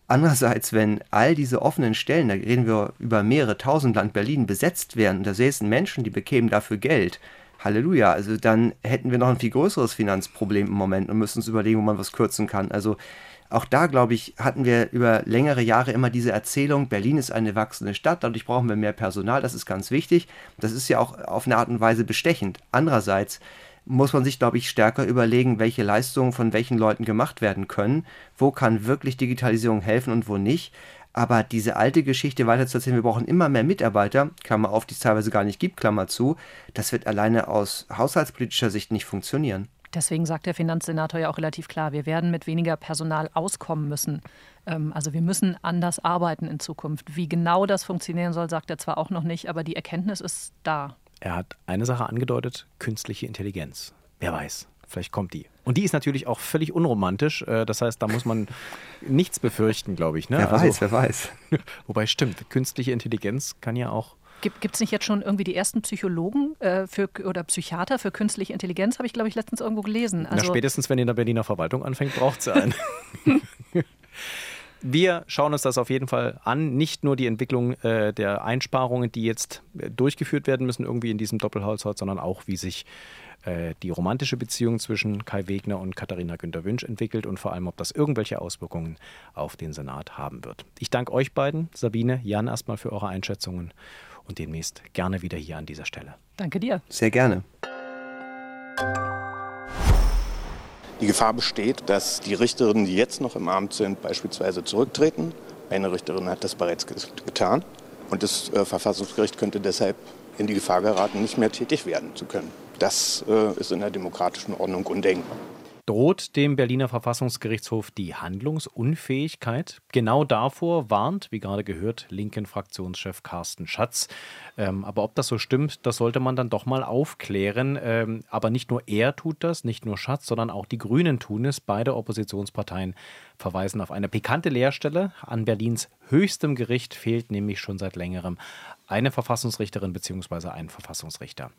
Speaker 5: Andererseits, wenn all diese offenen Stellen, da reden wir über mehrere tausend Land Berlin, besetzt werden, da säßen Menschen, die bekämen dafür Geld, Halleluja, also dann hätten wir noch ein viel größeres Finanzproblem im Moment und müssen uns überlegen, wo man was kürzen kann. Also auch da, glaube ich, hatten wir über längere Jahre immer diese Erzählung, Berlin ist eine wachsende Stadt, dadurch brauchen wir mehr Personal, das ist ganz wichtig. Das ist ja auch auf eine Art und Weise bestechend. Andererseits muss man sich, glaube ich, stärker überlegen, welche Leistungen von welchen Leuten gemacht werden können, wo kann wirklich Digitalisierung helfen und wo nicht. Aber diese alte Geschichte weiter zu erzählen, wir brauchen immer mehr Mitarbeiter, Klammer auf, die es teilweise gar nicht gibt, Klammer zu, das wird alleine aus haushaltspolitischer Sicht nicht funktionieren.
Speaker 4: Deswegen sagt der Finanzsenator ja auch relativ klar, wir werden mit weniger Personal auskommen müssen. Ähm, also wir müssen anders arbeiten in Zukunft. Wie genau das funktionieren soll, sagt er zwar auch noch nicht, aber die Erkenntnis ist da.
Speaker 3: Er hat eine Sache angedeutet, künstliche Intelligenz. Wer weiß, vielleicht kommt die. Und die ist natürlich auch völlig unromantisch. Äh, das heißt, da muss man <laughs> nichts befürchten, glaube ich. Ne?
Speaker 5: Wer also, weiß, wer weiß. <laughs>
Speaker 3: Wobei stimmt, künstliche Intelligenz kann ja auch
Speaker 4: Gibt es nicht jetzt schon irgendwie die ersten Psychologen äh, für, oder Psychiater für künstliche Intelligenz? Habe ich, glaube ich, letztens irgendwo gelesen.
Speaker 3: Also, Na, spätestens, wenn die in der Berliner Verwaltung anfängt, braucht sie einen. <laughs> Wir schauen uns das auf jeden Fall an. Nicht nur die Entwicklung äh, der Einsparungen, die jetzt äh, durchgeführt werden müssen, irgendwie in diesem Doppelhaushalt, sondern auch, wie sich äh, die romantische Beziehung zwischen Kai Wegner und Katharina Günter Wünsch entwickelt und vor allem, ob das irgendwelche Auswirkungen auf den Senat haben wird. Ich danke euch beiden, Sabine, Jan, erstmal für eure Einschätzungen und demnächst gerne wieder hier an dieser Stelle.
Speaker 4: Danke dir.
Speaker 5: Sehr gerne.
Speaker 10: Die Gefahr besteht, dass die Richterinnen, die jetzt noch im Amt sind, beispielsweise zurücktreten. Eine Richterin hat das bereits getan. Und das äh, Verfassungsgericht könnte deshalb in die Gefahr geraten, nicht mehr tätig werden zu können. Das äh, ist in der demokratischen Ordnung undenkbar
Speaker 3: droht dem Berliner Verfassungsgerichtshof die Handlungsunfähigkeit. Genau davor warnt, wie gerade gehört, linken Fraktionschef Carsten Schatz. Ähm, aber ob das so stimmt, das sollte man dann doch mal aufklären. Ähm, aber nicht nur er tut das, nicht nur Schatz, sondern auch die Grünen tun es. Beide Oppositionsparteien verweisen auf eine pikante Leerstelle. An Berlins höchstem Gericht fehlt nämlich schon seit längerem eine Verfassungsrichterin bzw. ein Verfassungsrichter.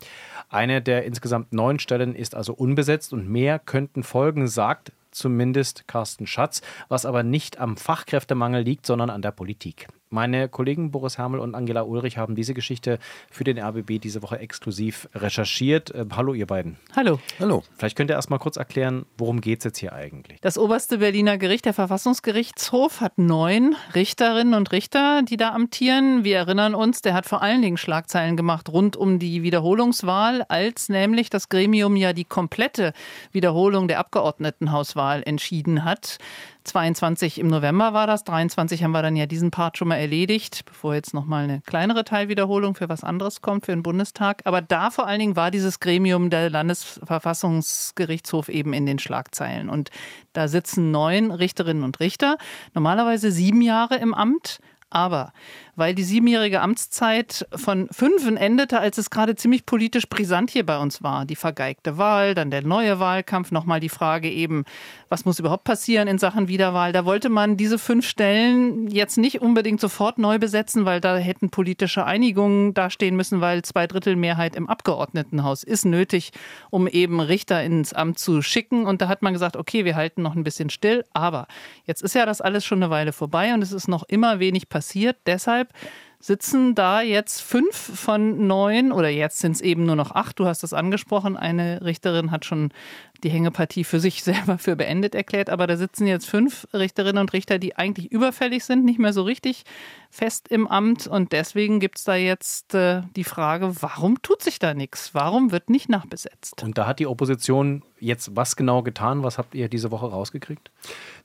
Speaker 3: Eine der insgesamt neun Stellen ist also unbesetzt und mehr könnten folgen, sagt zumindest Carsten Schatz, was aber nicht am Fachkräftemangel liegt, sondern an der Politik. Meine Kollegen Boris Hermel und Angela Ulrich haben diese Geschichte für den RBB diese Woche exklusiv recherchiert. Äh, hallo, ihr beiden.
Speaker 11: Hallo.
Speaker 3: Hallo. Vielleicht könnt ihr erst mal kurz erklären, worum geht es jetzt hier eigentlich?
Speaker 11: Das oberste Berliner Gericht, der Verfassungsgerichtshof, hat neun Richterinnen und Richter, die da amtieren. Wir erinnern uns, der hat vor allen Dingen Schlagzeilen gemacht rund um die Wiederholungswahl, als nämlich das Gremium ja die komplette Wiederholung der Abgeordnetenhauswahl entschieden hat. 22 im November war das, 23 haben wir dann ja diesen Part schon mal erledigt, bevor jetzt nochmal eine kleinere Teilwiederholung für was anderes kommt, für den Bundestag. Aber da vor allen Dingen war dieses Gremium der Landesverfassungsgerichtshof eben in den Schlagzeilen. Und da sitzen neun Richterinnen und Richter, normalerweise sieben Jahre im Amt. Aber weil die siebenjährige Amtszeit von fünfen endete, als es gerade ziemlich politisch brisant hier bei uns war. Die vergeigte Wahl, dann der neue Wahlkampf, nochmal die Frage eben, was muss überhaupt passieren in Sachen Wiederwahl. Da wollte man diese fünf Stellen jetzt nicht unbedingt sofort neu besetzen, weil da hätten politische Einigungen dastehen müssen, weil zwei Drittel Mehrheit im Abgeordnetenhaus ist nötig, um eben Richter ins Amt zu schicken. Und da hat man gesagt, okay, wir halten noch ein bisschen still. Aber jetzt ist ja das alles schon eine Weile vorbei und es ist noch immer wenig passiert. Deshalb deshalb sitzen da jetzt fünf von neun oder jetzt sind es eben nur noch acht. Du hast es angesprochen. Eine Richterin hat schon die Hängepartie für sich <laughs> selber für beendet erklärt. Aber da sitzen jetzt fünf Richterinnen und Richter, die eigentlich überfällig sind, nicht mehr so richtig fest im Amt. Und deswegen gibt es da jetzt äh, die Frage, warum tut sich da nichts? Warum wird nicht nachbesetzt?
Speaker 3: Und da hat die Opposition jetzt was genau getan? Was habt ihr diese Woche rausgekriegt?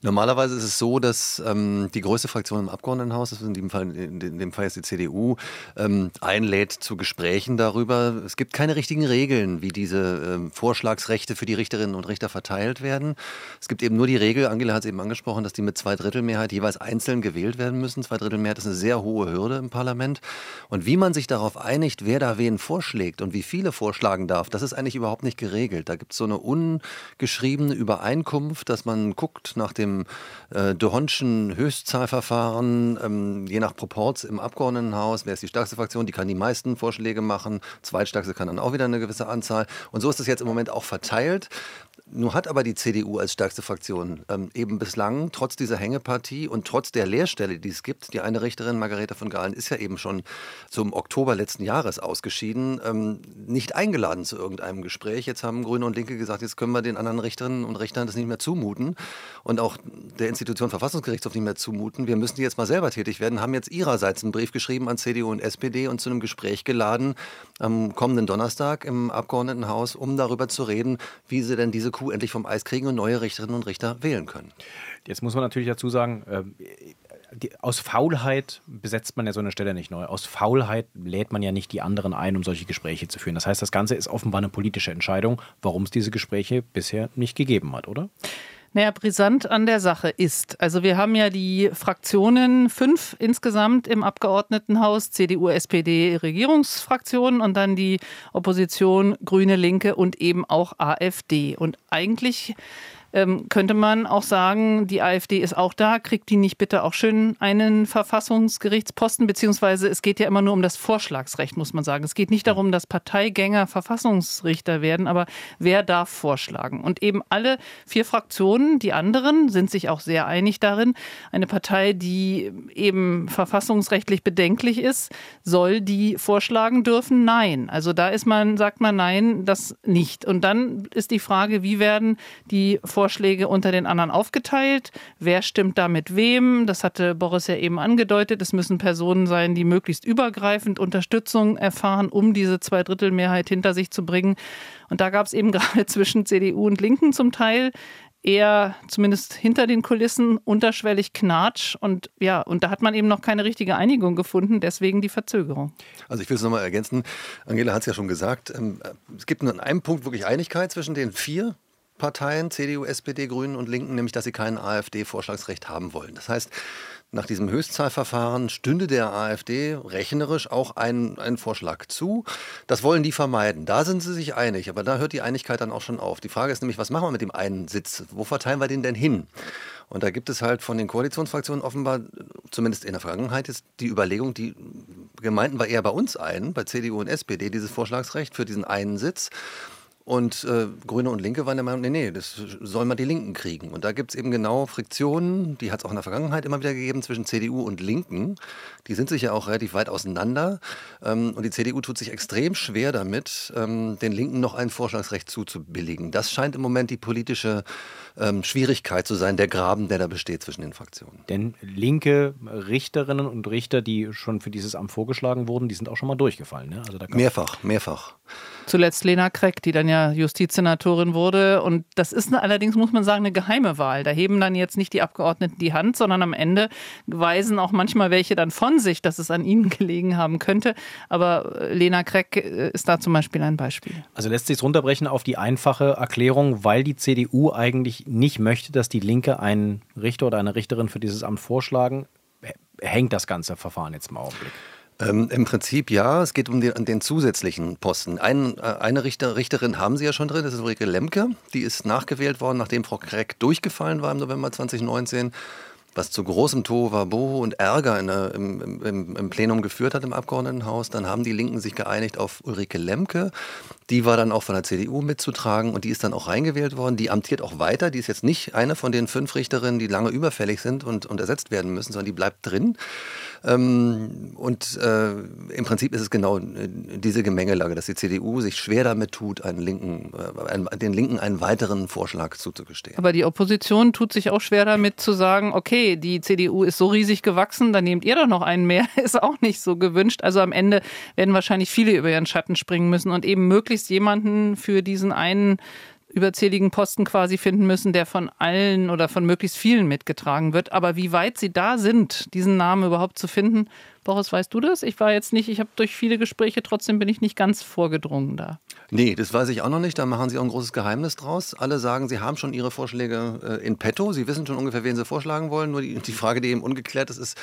Speaker 12: Normalerweise ist es so, dass ähm, die größte Fraktion im Abgeordnetenhaus, das ist in dem Fall, in dem Fall ist die CDU, ähm, einlädt zu Gesprächen darüber. Es gibt keine richtigen Regeln, wie diese ähm, Vorschlagsrechte für die Richterinnen und Richter verteilt werden. Es gibt eben nur die Regel, Angela hat es eben angesprochen, dass die mit Zweidrittelmehrheit jeweils einzeln gewählt werden müssen. Zweidrittelmehrheit ist eine sehr hohe Hürde im Parlament. Und wie man sich darauf einigt, wer da wen vorschlägt und wie viele vorschlagen darf, das ist eigentlich überhaupt nicht geregelt. Da gibt es so eine ungeschriebene Übereinkunft, dass man guckt nach dem dem äh, Dohonschen Höchstzahlverfahren, ähm, je nach Proports im Abgeordnetenhaus, wer ist die stärkste Fraktion, die kann die meisten Vorschläge machen, zweitstärkste kann dann auch wieder eine gewisse Anzahl. Und so ist es jetzt im Moment auch verteilt. Nun hat aber die CDU als stärkste Fraktion ähm, eben bislang, trotz dieser Hängepartie und trotz der Leerstelle, die es gibt, die eine Richterin, Margareta von Gahlen, ist ja eben schon zum Oktober letzten Jahres ausgeschieden, ähm, nicht eingeladen zu irgendeinem Gespräch. Jetzt haben Grüne und Linke gesagt, jetzt können wir den anderen Richterinnen und Richtern das nicht mehr zumuten und auch der Institution Verfassungsgerichtshof nicht mehr zumuten. Wir müssen die jetzt mal selber tätig werden, haben jetzt ihrerseits einen Brief geschrieben an CDU und SPD und zu einem Gespräch geladen am kommenden Donnerstag im Abgeordnetenhaus, um darüber zu reden, wie sie denn diese Kuh endlich vom Eis kriegen und neue Richterinnen und Richter wählen können.
Speaker 3: Jetzt muss man natürlich dazu sagen, äh, die, aus Faulheit besetzt man ja so eine Stelle nicht neu. Aus Faulheit lädt man ja nicht die anderen ein, um solche Gespräche zu führen. Das heißt, das Ganze ist offenbar eine politische Entscheidung, warum es diese Gespräche bisher nicht gegeben hat, oder?
Speaker 11: Naja, brisant an der Sache ist, also wir haben ja die Fraktionen, fünf insgesamt im Abgeordnetenhaus, CDU, SPD, Regierungsfraktionen und dann die Opposition, Grüne, Linke und eben auch AfD. Und eigentlich ähm, könnte man auch sagen, die AfD ist auch da, kriegt die nicht bitte auch schön einen Verfassungsgerichtsposten, beziehungsweise es geht ja immer nur um das Vorschlagsrecht, muss man sagen. Es geht nicht darum, dass Parteigänger Verfassungsrichter werden, aber wer darf vorschlagen? Und eben alle vier Fraktionen, die anderen, sind sich auch sehr einig darin, eine Partei, die eben verfassungsrechtlich bedenklich ist, soll die vorschlagen dürfen? Nein. Also da ist man, sagt man nein, das nicht. Und dann ist die Frage, wie werden die Vorschläge Vorschläge unter den anderen aufgeteilt. Wer stimmt da mit wem? Das hatte Boris ja eben angedeutet. Es müssen Personen sein, die möglichst übergreifend Unterstützung erfahren, um diese Zweidrittelmehrheit hinter sich zu bringen. Und da gab es eben <laughs> gerade zwischen CDU und Linken zum Teil eher zumindest hinter den Kulissen unterschwellig Knatsch und ja, und da hat man eben noch keine richtige Einigung gefunden, deswegen die Verzögerung.
Speaker 12: Also ich will es nochmal ergänzen, Angela hat es ja schon gesagt, ähm, es gibt nur an einem Punkt wirklich Einigkeit zwischen den vier Parteien, CDU, SPD, Grünen und Linken, nämlich dass sie kein AfD-Vorschlagsrecht haben wollen. Das heißt, nach diesem Höchstzahlverfahren stünde der AfD rechnerisch auch ein, ein Vorschlag zu. Das wollen die vermeiden. Da sind sie sich einig, aber da hört die Einigkeit dann auch schon auf. Die Frage ist nämlich, was machen wir mit dem einen Sitz? Wo verteilen wir den denn hin? Und da gibt es halt von den Koalitionsfraktionen offenbar, zumindest in der Vergangenheit, ist die Überlegung, die Gemeinden war eher bei uns ein, bei CDU und SPD, dieses Vorschlagsrecht für diesen einen Sitz. Und äh, Grüne und Linke waren der Meinung, nee, nee, das soll mal die Linken kriegen. Und da gibt es eben genau Friktionen, die hat es auch in der Vergangenheit immer wieder gegeben zwischen CDU und Linken. Die sind sich ja auch relativ weit auseinander. Ähm, und die CDU tut sich extrem schwer damit, ähm, den Linken noch ein Vorschlagsrecht zuzubilligen. Das scheint im Moment die politische ähm, Schwierigkeit zu sein, der Graben, der da besteht zwischen den Fraktionen.
Speaker 3: Denn linke Richterinnen und Richter, die schon für dieses Amt vorgeschlagen wurden, die sind auch schon mal durchgefallen. Ne?
Speaker 12: Also mehrfach, mehrfach.
Speaker 11: Zuletzt Lena Kreck, die dann ja Justizsenatorin wurde. Und das ist allerdings, muss man sagen, eine geheime Wahl. Da heben dann jetzt nicht die Abgeordneten die Hand, sondern am Ende weisen auch manchmal welche dann von sich, dass es an ihnen gelegen haben könnte. Aber äh, Lena Kreck äh, ist da zum Beispiel ein Beispiel.
Speaker 3: Also lässt sich es runterbrechen auf die einfache Erklärung, weil die CDU eigentlich nicht möchte, dass die Linke einen Richter oder eine Richterin für dieses Amt vorschlagen, hängt das ganze Verfahren jetzt im Augenblick.
Speaker 12: Ähm, Im Prinzip ja, es geht um den, den zusätzlichen Posten. Ein, äh, eine Richter, Richterin haben Sie ja schon drin, das ist Ulrike Lemke. Die ist nachgewählt worden, nachdem Frau Kreck durchgefallen war im November 2019 was zu großem Tohuwabohu und Ärger der, im, im, im, Plenum geführt hat im Abgeordnetenhaus. Dann haben die Linken sich geeinigt auf Ulrike Lemke. Die war dann auch von der CDU mitzutragen und die ist dann auch reingewählt worden. Die amtiert auch weiter. Die ist jetzt nicht eine von den fünf Richterinnen, die lange überfällig sind und, und ersetzt werden müssen, sondern die bleibt drin. Ähm, und äh, im Prinzip ist es genau äh, diese Gemengelage, dass die CDU sich schwer damit tut, einen Linken, äh, den Linken einen weiteren Vorschlag zuzugestehen.
Speaker 11: Aber die Opposition tut sich auch schwer damit zu sagen, okay, die CDU ist so riesig gewachsen, dann nehmt ihr doch noch einen mehr, <laughs> ist auch nicht so gewünscht. Also am Ende werden wahrscheinlich viele über ihren Schatten springen müssen und eben möglichst jemanden für diesen einen überzähligen Posten quasi finden müssen, der von allen oder von möglichst vielen mitgetragen wird. Aber wie weit Sie da sind, diesen Namen überhaupt zu finden, Boris, weißt du das? Ich war jetzt nicht, ich habe durch viele Gespräche, trotzdem bin ich nicht ganz vorgedrungen da.
Speaker 12: Nee, das weiß ich auch noch nicht. Da machen Sie auch ein großes Geheimnis draus. Alle sagen, Sie haben schon Ihre Vorschläge äh, in petto. Sie wissen schon ungefähr, wen Sie vorschlagen wollen. Nur die, die Frage, die eben ungeklärt ist, ist,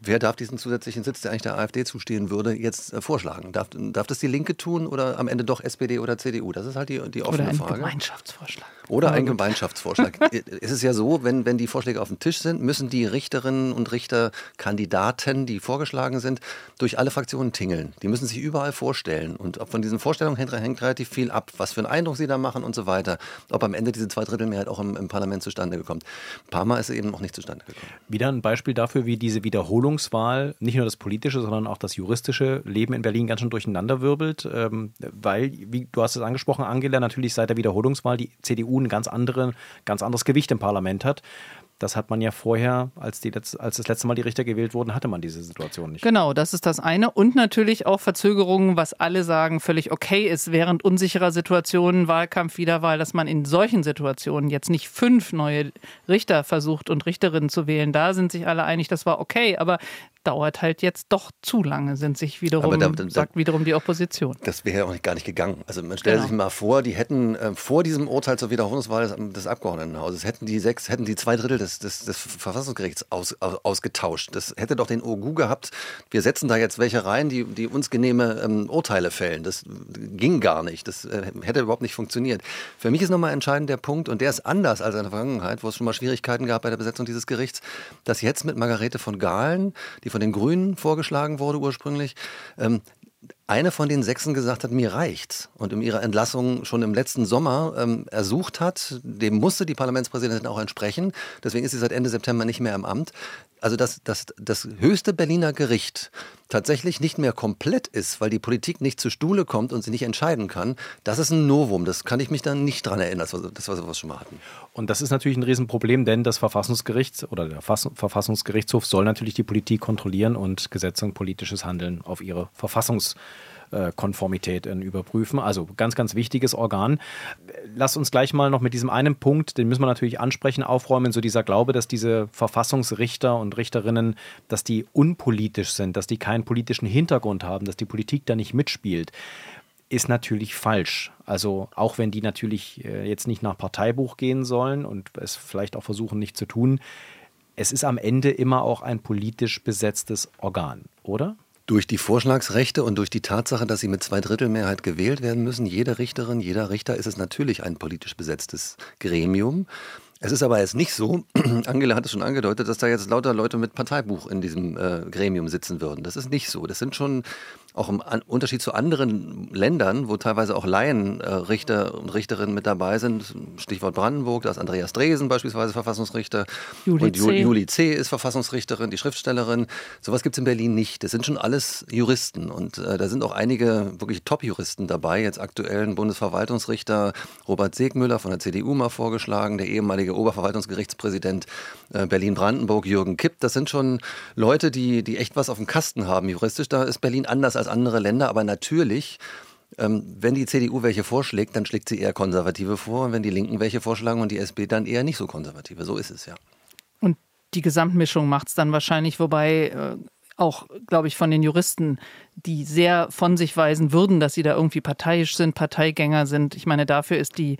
Speaker 12: Wer darf diesen zusätzlichen Sitz, der eigentlich der AfD zustehen würde, jetzt äh, vorschlagen? Darf, darf das die Linke tun oder am Ende doch SPD oder CDU? Das ist halt die, die offene
Speaker 11: oder ein
Speaker 12: Frage.
Speaker 11: Gemeinschaftsvorschlag.
Speaker 12: Oder ein Gemeinschaftsvorschlag. <laughs> es ist ja so, wenn, wenn die Vorschläge auf dem Tisch sind, müssen die Richterinnen und Richterkandidaten, die vorgeschlagen sind, durch alle Fraktionen tingeln. Die müssen sich überall vorstellen. Und von diesen Vorstellungen hängt, hängt relativ viel ab, was für einen Eindruck sie da machen und so weiter. Ob am Ende diese Zweidrittelmehrheit auch im, im Parlament zustande gekommen. Ein paar Mal ist eben noch nicht zustande gekommen.
Speaker 3: Wieder ein Beispiel dafür, wie diese Wiederholungswahl nicht nur das politische, sondern auch das juristische Leben in Berlin ganz schön durcheinander wirbelt. Ähm, weil, wie du hast es angesprochen, Angela, natürlich seit der Wiederholungswahl die CDU ein ganz, andere, ganz anderes Gewicht im Parlament hat. Das hat man ja vorher, als, die, als das letzte Mal die Richter gewählt wurden, hatte man diese Situation nicht.
Speaker 11: Genau, das ist das eine. Und natürlich auch Verzögerungen, was alle sagen, völlig okay ist, während unsicherer Situationen, Wahlkampf, Wiederwahl, dass man in solchen Situationen jetzt nicht fünf neue Richter versucht und Richterinnen zu wählen. Da sind sich alle einig, das war okay. Aber dauert halt jetzt doch zu lange, sind sich wiederum, da, da, sagt wiederum die Opposition.
Speaker 12: Das wäre ja auch nicht, gar nicht gegangen. Also man stellt genau. sich mal vor, die hätten äh, vor diesem Urteil zur Wiederholungswahl des, des, Abgeordnetenhauses, hätten die sechs, hätten die zwei Drittel des, des, des Verfassungsgerichts aus, aus, ausgetauscht. Das hätte doch den Ogu gehabt, wir setzen da jetzt welche rein, die, die uns genehme ähm, Urteile fällen. Das ging gar nicht. Das äh, hätte überhaupt nicht funktioniert. Für mich ist nochmal entscheidend der Punkt, und der ist anders als in der Vergangenheit, wo es schon mal Schwierigkeiten gab bei der Besetzung dieses Gerichts, dass jetzt mit Margarete von Gahlen, die von von den Grünen vorgeschlagen wurde ursprünglich, ähm, eine von den Sechsen gesagt hat, mir reicht's. Und in ihrer Entlassung schon im letzten Sommer ähm, ersucht hat, dem musste die Parlamentspräsidentin auch entsprechen. Deswegen ist sie seit Ende September nicht mehr im Amt. Also, dass, dass das höchste Berliner Gericht tatsächlich nicht mehr komplett ist, weil die Politik nicht zur Stuhle kommt und sie nicht entscheiden kann, das ist ein Novum. Das kann ich mich dann nicht dran erinnern, dass wir, dass wir schon mal hatten.
Speaker 3: Und das ist natürlich ein Riesenproblem, denn das Verfassungsgericht oder der Verfassungsgerichtshof soll natürlich die Politik kontrollieren und Gesetze und politisches Handeln auf ihre Verfassungs Konformität überprüfen. Also ganz, ganz wichtiges Organ. Lass uns gleich mal noch mit diesem einen Punkt, den müssen wir natürlich ansprechen, aufräumen, so dieser Glaube, dass diese Verfassungsrichter und Richterinnen, dass die unpolitisch sind, dass die keinen politischen Hintergrund haben, dass die Politik da nicht mitspielt ist natürlich falsch. Also auch wenn die natürlich äh, jetzt nicht nach Parteibuch gehen sollen und es vielleicht auch versuchen nicht zu tun, es ist am Ende immer auch ein politisch besetztes Organ, oder?
Speaker 12: Durch die Vorschlagsrechte und durch die Tatsache, dass sie mit Zweidrittelmehrheit gewählt werden müssen, jede Richterin, jeder Richter, ist es natürlich ein politisch besetztes Gremium. Es ist aber jetzt nicht so, <clears throat> Angela hat es schon angedeutet, dass da jetzt lauter Leute mit Parteibuch in diesem äh, Gremium sitzen würden. Das ist nicht so. Das sind schon auch im Unterschied zu anderen Ländern, wo teilweise auch Laienrichter und Richterinnen mit dabei sind, Stichwort Brandenburg, da ist Andreas Dresen beispielsweise Verfassungsrichter
Speaker 11: Juli
Speaker 12: und
Speaker 11: C.
Speaker 12: Juli C. ist Verfassungsrichterin, die Schriftstellerin. Sowas gibt es in Berlin nicht. Das sind schon alles Juristen und äh, da sind auch einige wirklich Top-Juristen dabei. Jetzt aktuellen Bundesverwaltungsrichter Robert Segmüller von der CDU mal vorgeschlagen, der ehemalige Oberverwaltungsgerichtspräsident äh, Berlin-Brandenburg Jürgen Kipp. Das sind schon Leute, die, die echt was auf dem Kasten haben juristisch. Da ist Berlin anders als andere Länder, aber natürlich ähm, wenn die CDU welche vorschlägt, dann schlägt sie eher Konservative vor. Und wenn die Linken welche vorschlagen und die SP dann eher nicht so Konservative. So ist es ja.
Speaker 11: Und die Gesamtmischung macht es dann wahrscheinlich, wobei äh, auch, glaube ich, von den Juristen, die sehr von sich weisen würden, dass sie da irgendwie parteiisch sind, Parteigänger sind. Ich meine, dafür ist die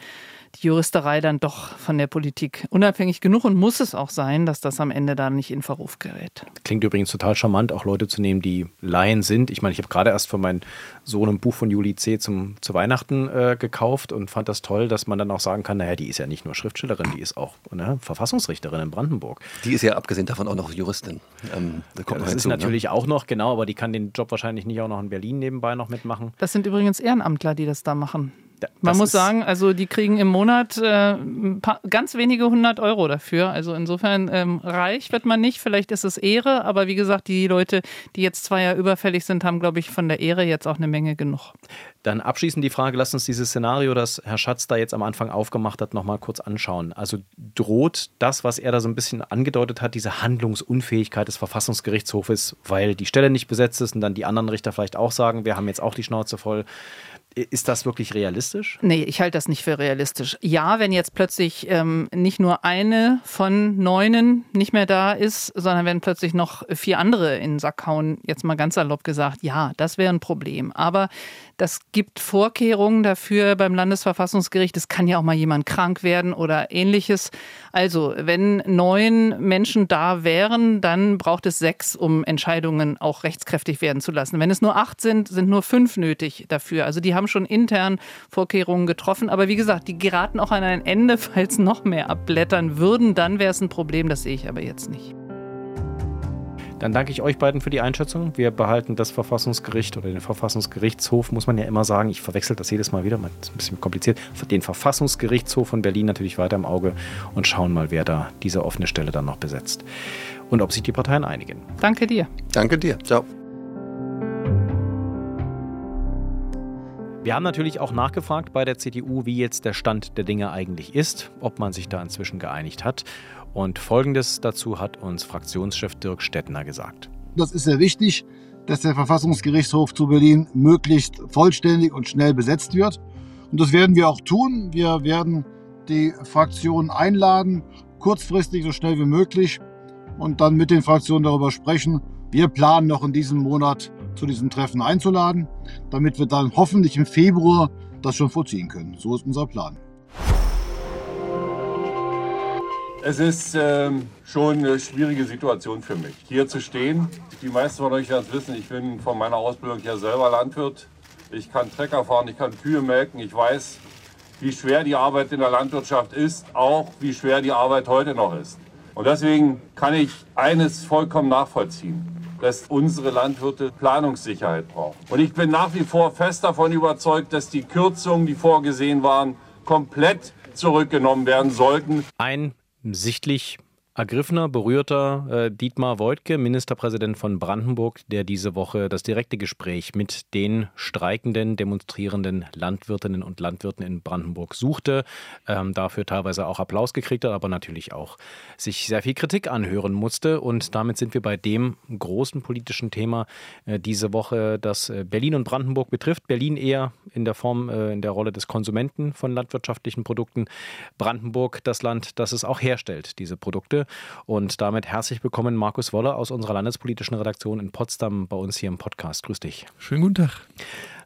Speaker 11: die Juristerei dann doch von der Politik unabhängig genug und muss es auch sein, dass das am Ende dann nicht in Verruf gerät.
Speaker 3: Klingt übrigens total charmant, auch Leute zu nehmen, die Laien sind. Ich meine, ich habe gerade erst für meinen Sohn ein Buch von Juli C. Zum, zu Weihnachten äh, gekauft und fand das toll, dass man dann auch sagen kann, naja, die ist ja nicht nur Schriftstellerin, die ist auch ne, Verfassungsrichterin in Brandenburg.
Speaker 12: Die ist ja abgesehen davon auch noch Juristin.
Speaker 3: Ähm, da kommt ja, das hinzu, ist natürlich ne? auch noch, genau, aber die kann den Job wahrscheinlich nicht auch noch in Berlin nebenbei noch mitmachen.
Speaker 11: Das sind übrigens Ehrenamtler, die das da machen. Man muss sagen, also die kriegen im Monat äh, paar, ganz wenige hundert Euro dafür. Also insofern ähm, reich wird man nicht. Vielleicht ist es Ehre, aber wie gesagt, die Leute, die jetzt zwei Jahre überfällig sind, haben, glaube ich, von der Ehre jetzt auch eine Menge genug.
Speaker 3: Dann abschließend die Frage, lasst uns dieses Szenario, das Herr Schatz da jetzt am Anfang aufgemacht hat, nochmal kurz anschauen. Also droht das, was er da so ein bisschen angedeutet hat, diese Handlungsunfähigkeit des Verfassungsgerichtshofes, weil die Stelle nicht besetzt ist und dann die anderen Richter vielleicht auch sagen, wir haben jetzt auch die Schnauze voll. Ist das wirklich realistisch?
Speaker 11: Nee, ich halte das nicht für realistisch. Ja, wenn jetzt plötzlich ähm, nicht nur eine von neunen nicht mehr da ist, sondern wenn plötzlich noch vier andere in den Sack hauen, jetzt mal ganz salopp gesagt, ja, das wäre ein Problem. Aber das gibt Vorkehrungen dafür beim Landesverfassungsgericht. Es kann ja auch mal jemand krank werden oder ähnliches. Also, wenn neun Menschen da wären, dann braucht es sechs, um Entscheidungen auch rechtskräftig werden zu lassen. Wenn es nur acht sind, sind nur fünf nötig dafür. Also, die haben schon intern Vorkehrungen getroffen. Aber wie gesagt, die geraten auch an ein Ende, <laughs> falls noch mehr abblättern würden. Dann wäre es ein Problem. Das sehe ich aber jetzt nicht.
Speaker 3: Dann danke ich euch beiden für die Einschätzung. Wir behalten das Verfassungsgericht oder den Verfassungsgerichtshof, muss man ja immer sagen. Ich verwechsel das jedes Mal wieder, das ist ein bisschen kompliziert. Den Verfassungsgerichtshof von Berlin natürlich weiter im Auge und schauen mal, wer da diese offene Stelle dann noch besetzt. Und ob sich die Parteien einigen.
Speaker 11: Danke dir.
Speaker 12: Danke dir. Ciao.
Speaker 3: Wir haben natürlich auch nachgefragt bei der CDU, wie jetzt der Stand der Dinge eigentlich ist, ob man sich da inzwischen geeinigt hat. Und Folgendes dazu hat uns Fraktionschef Dirk Stettner gesagt.
Speaker 13: Das ist sehr wichtig, dass der Verfassungsgerichtshof zu Berlin möglichst vollständig und schnell besetzt wird. Und das werden wir auch tun. Wir werden die Fraktionen einladen, kurzfristig so schnell wie möglich, und dann mit den Fraktionen darüber sprechen. Wir planen noch in diesem Monat zu diesem Treffen einzuladen, damit wir dann hoffentlich im Februar das schon vorziehen können. So ist unser Plan.
Speaker 14: Es ist ähm, schon eine schwierige Situation für mich, hier zu stehen. Die meisten von euch werden es wissen, ich bin von meiner Ausbildung ja selber Landwirt. Ich kann Trecker fahren, ich kann Kühe melken. Ich weiß, wie schwer die Arbeit in der Landwirtschaft ist, auch wie schwer die Arbeit heute noch ist. Und deswegen kann ich eines vollkommen nachvollziehen, dass unsere Landwirte Planungssicherheit brauchen. Und ich bin nach wie vor fest davon überzeugt, dass die Kürzungen, die vorgesehen waren, komplett zurückgenommen werden sollten.
Speaker 3: Ein sichtlich ergriffener, berührter äh, Dietmar Woidke, Ministerpräsident von Brandenburg, der diese Woche das direkte Gespräch mit den streikenden, demonstrierenden Landwirtinnen und Landwirten in Brandenburg suchte, ähm, dafür teilweise auch Applaus gekriegt hat, aber natürlich auch sich sehr viel Kritik anhören musste. Und damit sind wir bei dem großen politischen Thema äh, diese Woche, das äh, Berlin und Brandenburg betrifft. Berlin eher in der Form, äh, in der Rolle des Konsumenten von landwirtschaftlichen Produkten. Brandenburg das Land, das es auch herstellt, diese Produkte. Und damit herzlich willkommen, Markus Woller aus unserer landespolitischen Redaktion in Potsdam bei uns hier im Podcast. Grüß dich.
Speaker 15: Schönen guten Tag.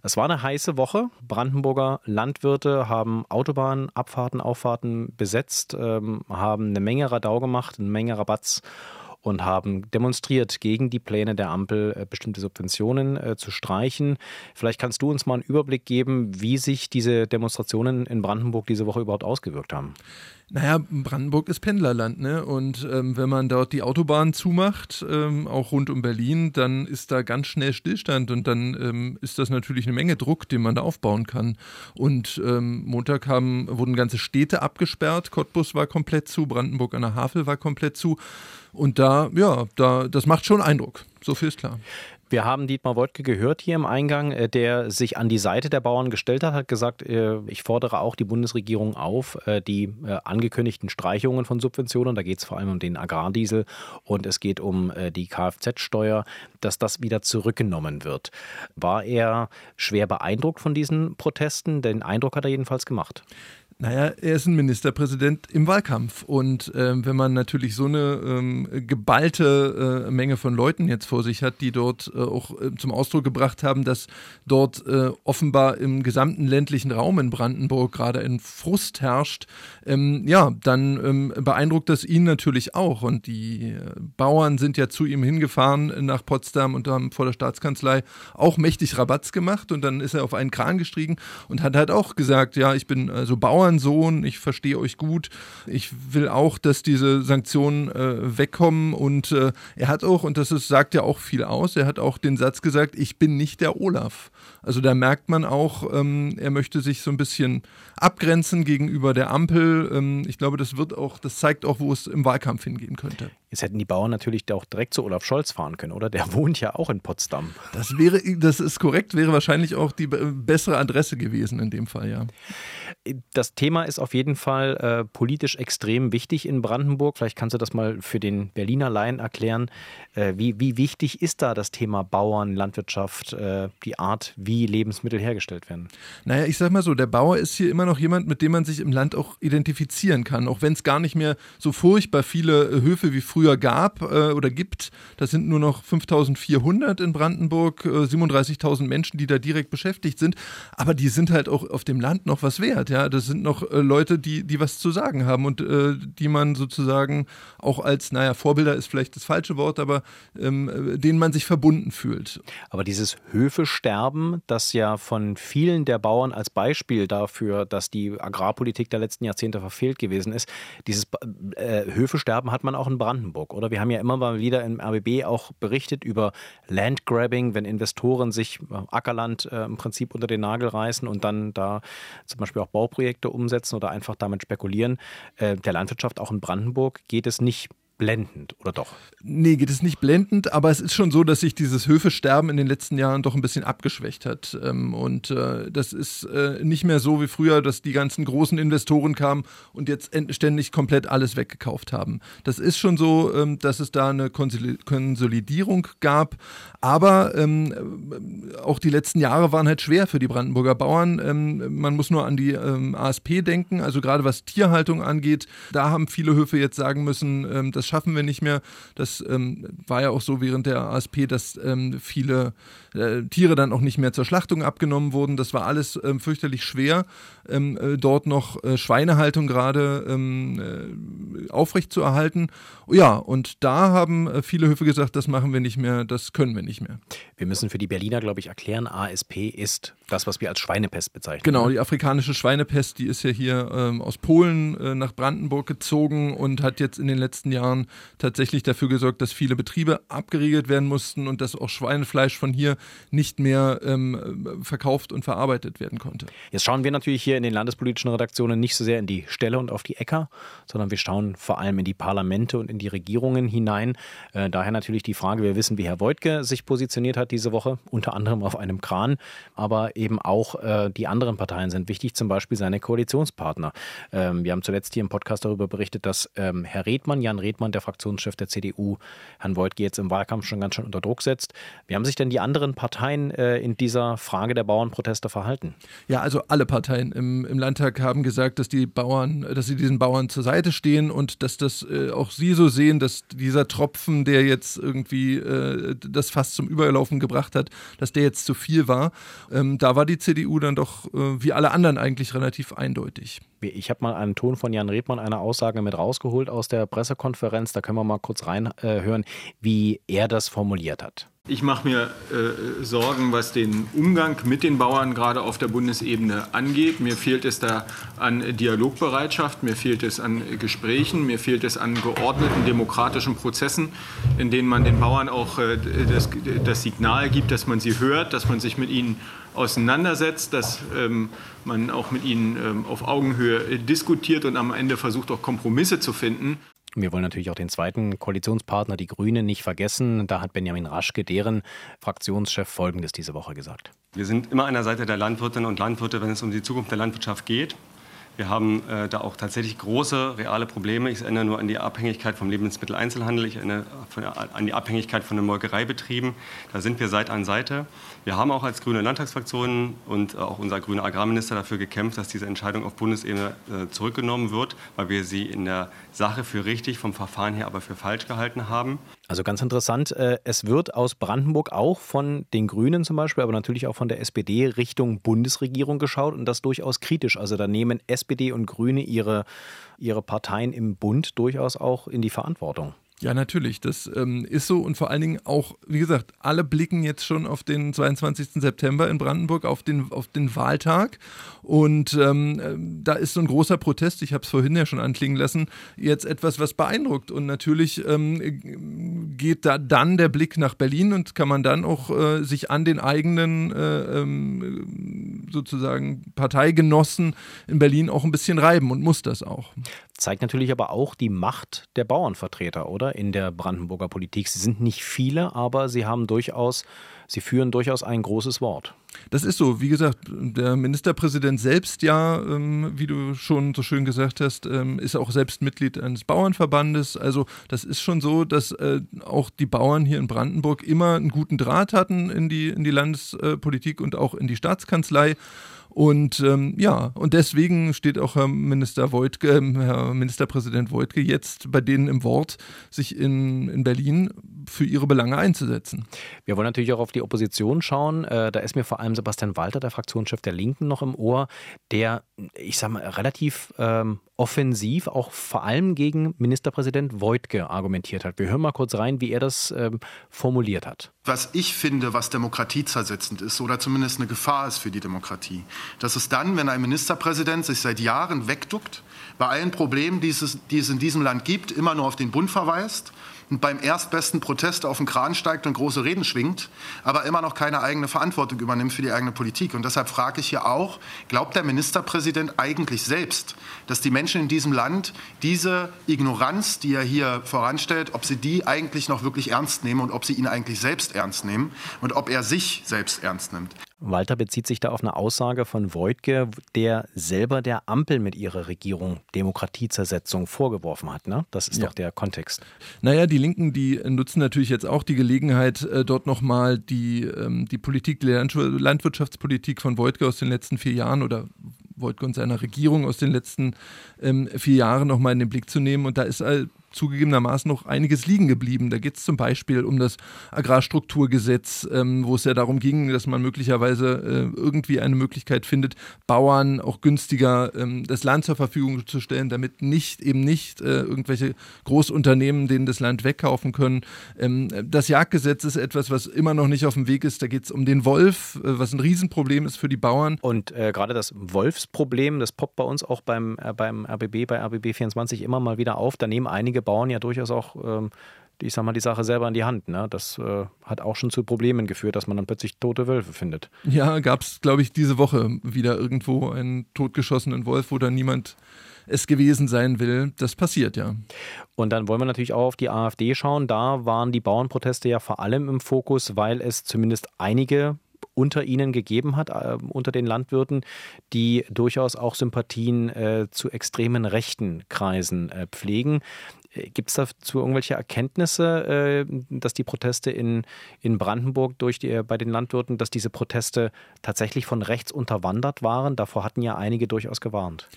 Speaker 3: Es war eine heiße Woche. Brandenburger Landwirte haben Autobahnen, Abfahrten, Auffahrten besetzt, ähm, haben eine Menge Radau gemacht, eine Menge Rabatz und haben demonstriert gegen die Pläne der Ampel, äh, bestimmte Subventionen äh, zu streichen. Vielleicht kannst du uns mal einen Überblick geben, wie sich diese Demonstrationen in Brandenburg diese Woche überhaupt ausgewirkt haben.
Speaker 15: Naja, Brandenburg ist Pendlerland, ne? Und ähm, wenn man dort die Autobahn zumacht, ähm, auch rund um Berlin, dann ist da ganz schnell Stillstand und dann ähm, ist das natürlich eine Menge Druck, den man da aufbauen kann. Und ähm, Montag haben, wurden ganze Städte abgesperrt, Cottbus war komplett zu, Brandenburg an der Havel war komplett zu. Und da, ja, da, das macht schon Eindruck. So viel ist klar.
Speaker 3: Wir haben Dietmar Woidke gehört hier im Eingang, äh, der sich an die Seite der Bauern gestellt hat, hat gesagt, äh, ich fordere auch die Bundesregierung auf, äh, die angekündigten Streichungen von Subventionen, da geht es vor allem um den Agrardiesel und es geht um die Kfz-Steuer, dass das wieder zurückgenommen wird. War er schwer beeindruckt von diesen Protesten? Den Eindruck hat er jedenfalls gemacht.
Speaker 15: Naja, er ist ein Ministerpräsident im Wahlkampf. Und ähm, wenn man natürlich so eine ähm, geballte äh, Menge von Leuten jetzt vor sich hat, die dort äh, auch äh, zum Ausdruck gebracht haben, dass dort äh, offenbar im gesamten ländlichen Raum in Brandenburg gerade ein Frust herrscht, ähm, ja, dann ähm, beeindruckt das ihn natürlich auch. Und die äh, Bauern sind ja zu ihm hingefahren nach Potsdam und haben vor der Staatskanzlei auch mächtig Rabatz gemacht. Und dann ist er auf einen Kran gestiegen und hat halt auch gesagt, ja, ich bin also Bauern Bauernsohn, ich verstehe euch gut. Ich will auch, dass diese Sanktionen äh, wegkommen. Und äh, er hat auch, und das ist, sagt ja auch viel aus, er hat auch den Satz gesagt, ich bin nicht der Olaf. Also da merkt man auch, ähm, er möchte sich so ein bisschen abgrenzen gegenüber der Ampel. Ähm, ich glaube, das wird auch, das zeigt auch, wo es im Wahlkampf hingehen könnte.
Speaker 3: Jetzt hätten die Bauern natürlich auch direkt zu Olaf Scholz fahren können, oder? Der <laughs> wohnt ja auch in Potsdam.
Speaker 15: Das wäre, das ist korrekt, wäre wahrscheinlich auch die bessere Adresse gewesen in dem Fall, ja.
Speaker 3: Das Thema ist auf jeden Fall äh, politisch extrem wichtig in Brandenburg. Vielleicht kannst du das mal für den Berliner Laien erklären. Äh, wie, wie wichtig ist da das Thema Bauern, Landwirtschaft, äh, die Art, wie Lebensmittel hergestellt werden?
Speaker 15: Naja, ich sag mal so, der Bauer ist hier immer noch jemand, mit dem man sich im Land auch identifizieren kann. Auch wenn es gar nicht mehr so furchtbar viele Höfe wie früher gab äh, oder gibt. Das sind nur noch 5400 in Brandenburg, 37.000 äh, Menschen, die da direkt beschäftigt sind. Aber die sind halt auch auf dem Land noch was wert. Ja, das sind noch äh, Leute, die, die was zu sagen haben und äh, die man sozusagen auch als, naja, Vorbilder ist vielleicht das falsche Wort, aber ähm, denen man sich verbunden fühlt.
Speaker 3: Aber dieses Höfesterben, das ja von vielen der Bauern als Beispiel dafür, dass die Agrarpolitik der letzten Jahrzehnte verfehlt gewesen ist, dieses äh, Höfesterben hat man auch in Brandenburg, oder? Wir haben ja immer mal wieder im RBB auch berichtet über Landgrabbing, wenn Investoren sich äh, Ackerland äh, im Prinzip unter den Nagel reißen und dann da zum Beispiel auch Bauprojekte umsetzen oder einfach damit spekulieren. Äh, der Landwirtschaft auch in Brandenburg geht es nicht blendend, oder doch?
Speaker 15: Nee, geht es nicht blendend, aber es ist schon so, dass sich dieses Höfesterben in den letzten Jahren doch ein bisschen abgeschwächt hat. Ähm, und äh, das ist äh, nicht mehr so wie früher, dass die ganzen großen Investoren kamen und jetzt ständig komplett alles weggekauft haben. Das ist schon so, ähm, dass es da eine Konsolidierung gab, aber ähm, auch die letzten Jahre waren halt schwer für die Brandenburger Bauern. man muss nur an die ASP denken, also gerade was Tierhaltung angeht, da haben viele Höfe jetzt sagen müssen, das schaffen wir nicht mehr. Das ähm, war ja auch so während der ASP, dass ähm, viele äh, Tiere dann auch nicht mehr zur Schlachtung abgenommen wurden. Das war alles ähm, fürchterlich schwer, ähm, äh, dort noch äh, Schweinehaltung gerade ähm, äh, aufrecht zu erhalten. Ja, und da haben äh, viele Höfe gesagt, das machen wir nicht mehr, das können wir nicht mehr.
Speaker 3: Wir müssen für die Berliner, glaube ich, erklären, ASP ist das, was wir als Schweinepest bezeichnen.
Speaker 15: Genau, die afrikanische Schweinepest, die ist ja hier ähm, aus Polen äh, nach Brandenburg gezogen und hat jetzt in den letzten Jahren tatsächlich dafür gesorgt, dass viele Betriebe abgeriegelt werden mussten und dass auch Schweinefleisch von hier nicht mehr ähm, verkauft und verarbeitet werden konnte.
Speaker 3: Jetzt schauen wir natürlich hier in den landespolitischen Redaktionen nicht so sehr in die Ställe und auf die Äcker, sondern wir schauen vor allem in die Parlamente und in die Regierungen hinein. Äh, daher natürlich die Frage, wir wissen, wie Herr Woidke sich positioniert hat diese Woche, unter anderem auf einem Kran, aber eben auch äh, die anderen Parteien sind wichtig, zum Beispiel seine Koalitionspartner. Ähm, wir haben zuletzt hier im Podcast darüber berichtet, dass ähm, Herr Redmann, Jan Redmann, der Fraktionschef der CDU, Herrn Woidke jetzt im Wahlkampf schon ganz schön unter Druck setzt. Wie haben sich denn die anderen Parteien äh, in dieser Frage der Bauernproteste verhalten?
Speaker 15: Ja, also alle Parteien im, im Landtag haben gesagt, dass die Bauern, dass sie diesen Bauern zur Seite stehen und dass das äh, auch sie so sehen, dass dieser Tropfen, der jetzt irgendwie äh, das fast zum Überlaufen gebracht hat, dass der jetzt zu viel war. Ähm, da war die CDU dann doch äh, wie alle anderen eigentlich relativ eindeutig.
Speaker 3: Ich habe mal einen Ton von Jan Redmann, eine Aussage mit rausgeholt aus der Pressekonferenz. Da können wir mal kurz reinhören, äh, wie er das formuliert hat.
Speaker 16: Ich mache mir äh, Sorgen, was den Umgang mit den Bauern gerade auf der Bundesebene angeht. Mir fehlt es da an Dialogbereitschaft, mir fehlt es an Gesprächen, mir fehlt es an geordneten demokratischen Prozessen, in denen man den Bauern auch äh, das, das, Signal gibt, dass man sie hört, dass man sich mit ihnen auseinandersetzt, dass ähm, man auch mit ihnen ähm, auf Augenhöhe diskutiert und am Ende versucht, auch Kompromisse zu finden.
Speaker 3: Wir wollen natürlich auch den zweiten Koalitionspartner, die Grünen, nicht vergessen. Da hat Benjamin Raschke, deren Fraktionschef, Folgendes diese Woche gesagt.
Speaker 17: Wir sind immer an der Seite der Landwirtinnen und Landwirte, wenn es um die Zukunft der Landwirtschaft geht. Wir haben äh, da auch tatsächlich große reale Probleme. Ich erinnere nur an die Abhängigkeit vom Lebensmitteleinzelhandel, ich erinnere von, an die Abhängigkeit von den Molkereibetrieben. Da sind wir Seite an Seite. Wir haben auch als grüne Landtagsfraktion und auch unser grüner Agrarminister dafür gekämpft, dass diese Entscheidung auf Bundesebene äh, zurückgenommen wird, weil wir sie in der Sache für richtig, vom Verfahren her aber für falsch gehalten haben.
Speaker 3: Also ganz interessant, äh, es wird aus Brandenburg auch von den Grünen zum Beispiel, aber natürlich auch von der SPD Richtung Bundesregierung geschaut und das durchaus kritisch. Also da nehmen SPD und Grüne ihre, ihre Parteien im Bund durchaus auch in die Verantwortung.
Speaker 15: Ja, natürlich, das ähm, ist so. Und vor allen Dingen auch, wie gesagt, alle blicken jetzt schon auf den 22. September in Brandenburg, auf den, auf den Wahltag. Und ähm, äh, da ist so ein großer Protest, ich habe es vorhin ja schon anklingen lassen, jetzt etwas, was beeindruckt. Und natürlich ähm, geht da dann der Blick nach Berlin und kann man dann auch äh, sich an den eigenen äh, ähm, sozusagen Parteigenossen in Berlin auch ein bisschen reiben und muss das auch.
Speaker 3: Zeigt natürlich aber auch die Macht der Bauernvertreter, oder? In der Brandenburger Politik. Sie sind nicht viele, aber sie haben durchaus, sie führen durchaus ein großes Wort.
Speaker 15: Das ist so. Wie gesagt, der Ministerpräsident selbst ja, ähm, wie du schon so schön gesagt hast, ähm, ist auch selbst Mitglied eines Bauernverbandes. Also das ist schon so, dass äh, auch die Bauern hier in Brandenburg immer einen guten Draht hatten in die, in die Landespolitik und auch in die Staatskanzlei. Und ähm, ja, und deswegen steht auch Herr Minister Voigtke, äh, Herr Ministerpräsident Voigtke jetzt bei denen im Wort, sich in, in Berlin für ihre Belange einzusetzen.
Speaker 3: Wir wollen natürlich auch auf die Opposition schauen. Äh, da ist mir vor allem Sebastian Walter, der Fraktionschef der Linken, noch im Ohr, der, ich sag mal, relativ ähm, offensiv auch vor allem gegen Ministerpräsident Voigtke argumentiert hat. Wir hören mal kurz rein, wie er das ähm, formuliert hat.
Speaker 18: Was ich finde, was demokratiezersetzend ist oder zumindest eine Gefahr ist für die Demokratie, das ist dann, wenn ein Ministerpräsident sich seit Jahren wegduckt, bei allen Problemen, die es, die es in diesem Land gibt, immer nur auf den Bund verweist und beim erstbesten Protest auf den Kran steigt und große Reden schwingt, aber immer noch keine eigene Verantwortung übernimmt für die eigene Politik. Und deshalb frage ich hier auch, glaubt der Ministerpräsident eigentlich selbst, dass die Menschen in diesem Land diese Ignoranz, die er hier voranstellt, ob sie die eigentlich noch wirklich ernst nehmen und ob sie ihn eigentlich selbst ernst nehmen und ob er sich selbst ernst nimmt?
Speaker 3: Walter bezieht sich da auf eine Aussage von Voigtke, der selber der Ampel mit ihrer Regierung Demokratiezersetzung vorgeworfen hat. Ne? Das ist ja. doch der Kontext.
Speaker 15: Naja, die Linken, die nutzen natürlich jetzt auch die Gelegenheit, äh, dort nochmal die, ähm, die Politik, die Landwirtschaftspolitik von Voigtke aus den letzten vier Jahren oder Voigtke und seiner Regierung aus den letzten ähm, vier Jahren nochmal in den Blick zu nehmen. Und da ist zugegebenermaßen noch einiges liegen geblieben. Da geht es zum Beispiel um das Agrarstrukturgesetz, ähm, wo es ja darum ging, dass man möglicherweise äh, irgendwie eine Möglichkeit findet, Bauern auch günstiger ähm, das Land zur Verfügung zu stellen, damit nicht eben nicht äh, irgendwelche Großunternehmen denen das Land wegkaufen können. Ähm, das Jagdgesetz ist etwas, was immer noch nicht auf dem Weg ist. Da geht es um den Wolf, äh, was ein Riesenproblem ist für die Bauern.
Speaker 3: Und äh, gerade das Wolfsproblem, das poppt bei uns auch beim, äh, beim RBB, bei RBB 24 immer mal wieder auf. Da nehmen einige Bauern ja durchaus auch, ähm, ich sag mal, die Sache selber in die Hand. Ne? Das äh, hat auch schon zu Problemen geführt, dass man dann plötzlich tote Wölfe findet.
Speaker 15: Ja, gab es, glaube ich, diese Woche wieder irgendwo einen totgeschossenen Wolf, wo dann niemand es gewesen sein will. Das passiert ja.
Speaker 3: Und dann wollen wir natürlich auch auf die AfD schauen. Da waren die Bauernproteste ja vor allem im Fokus, weil es zumindest einige unter ihnen gegeben hat, äh, unter den Landwirten, die durchaus auch Sympathien äh, zu extremen rechten Kreisen äh, pflegen. Gibt es dazu irgendwelche Erkenntnisse, äh, dass die Proteste in, in Brandenburg durch die, bei den Landwirten, dass diese Proteste tatsächlich von rechts unterwandert waren? Davor hatten ja einige durchaus gewarnt.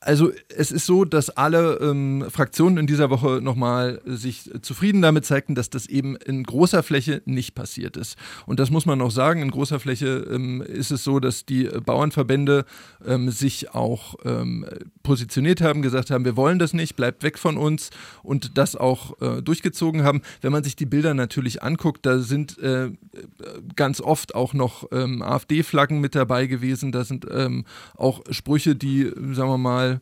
Speaker 15: Also es ist so, dass alle ähm, Fraktionen in dieser Woche nochmal sich zufrieden damit zeigten, dass das eben in großer Fläche nicht passiert ist. Und das muss man noch sagen, in großer Oberfläche ähm, ist es so, dass die Bauernverbände ähm, sich auch ähm, positioniert haben, gesagt haben, wir wollen das nicht, bleibt weg von uns und das auch äh, durchgezogen haben. Wenn man sich die Bilder natürlich anguckt, da sind äh, ganz oft auch noch ähm, AfD-Flaggen mit dabei gewesen, da sind ähm, auch Sprüche, die, sagen wir mal,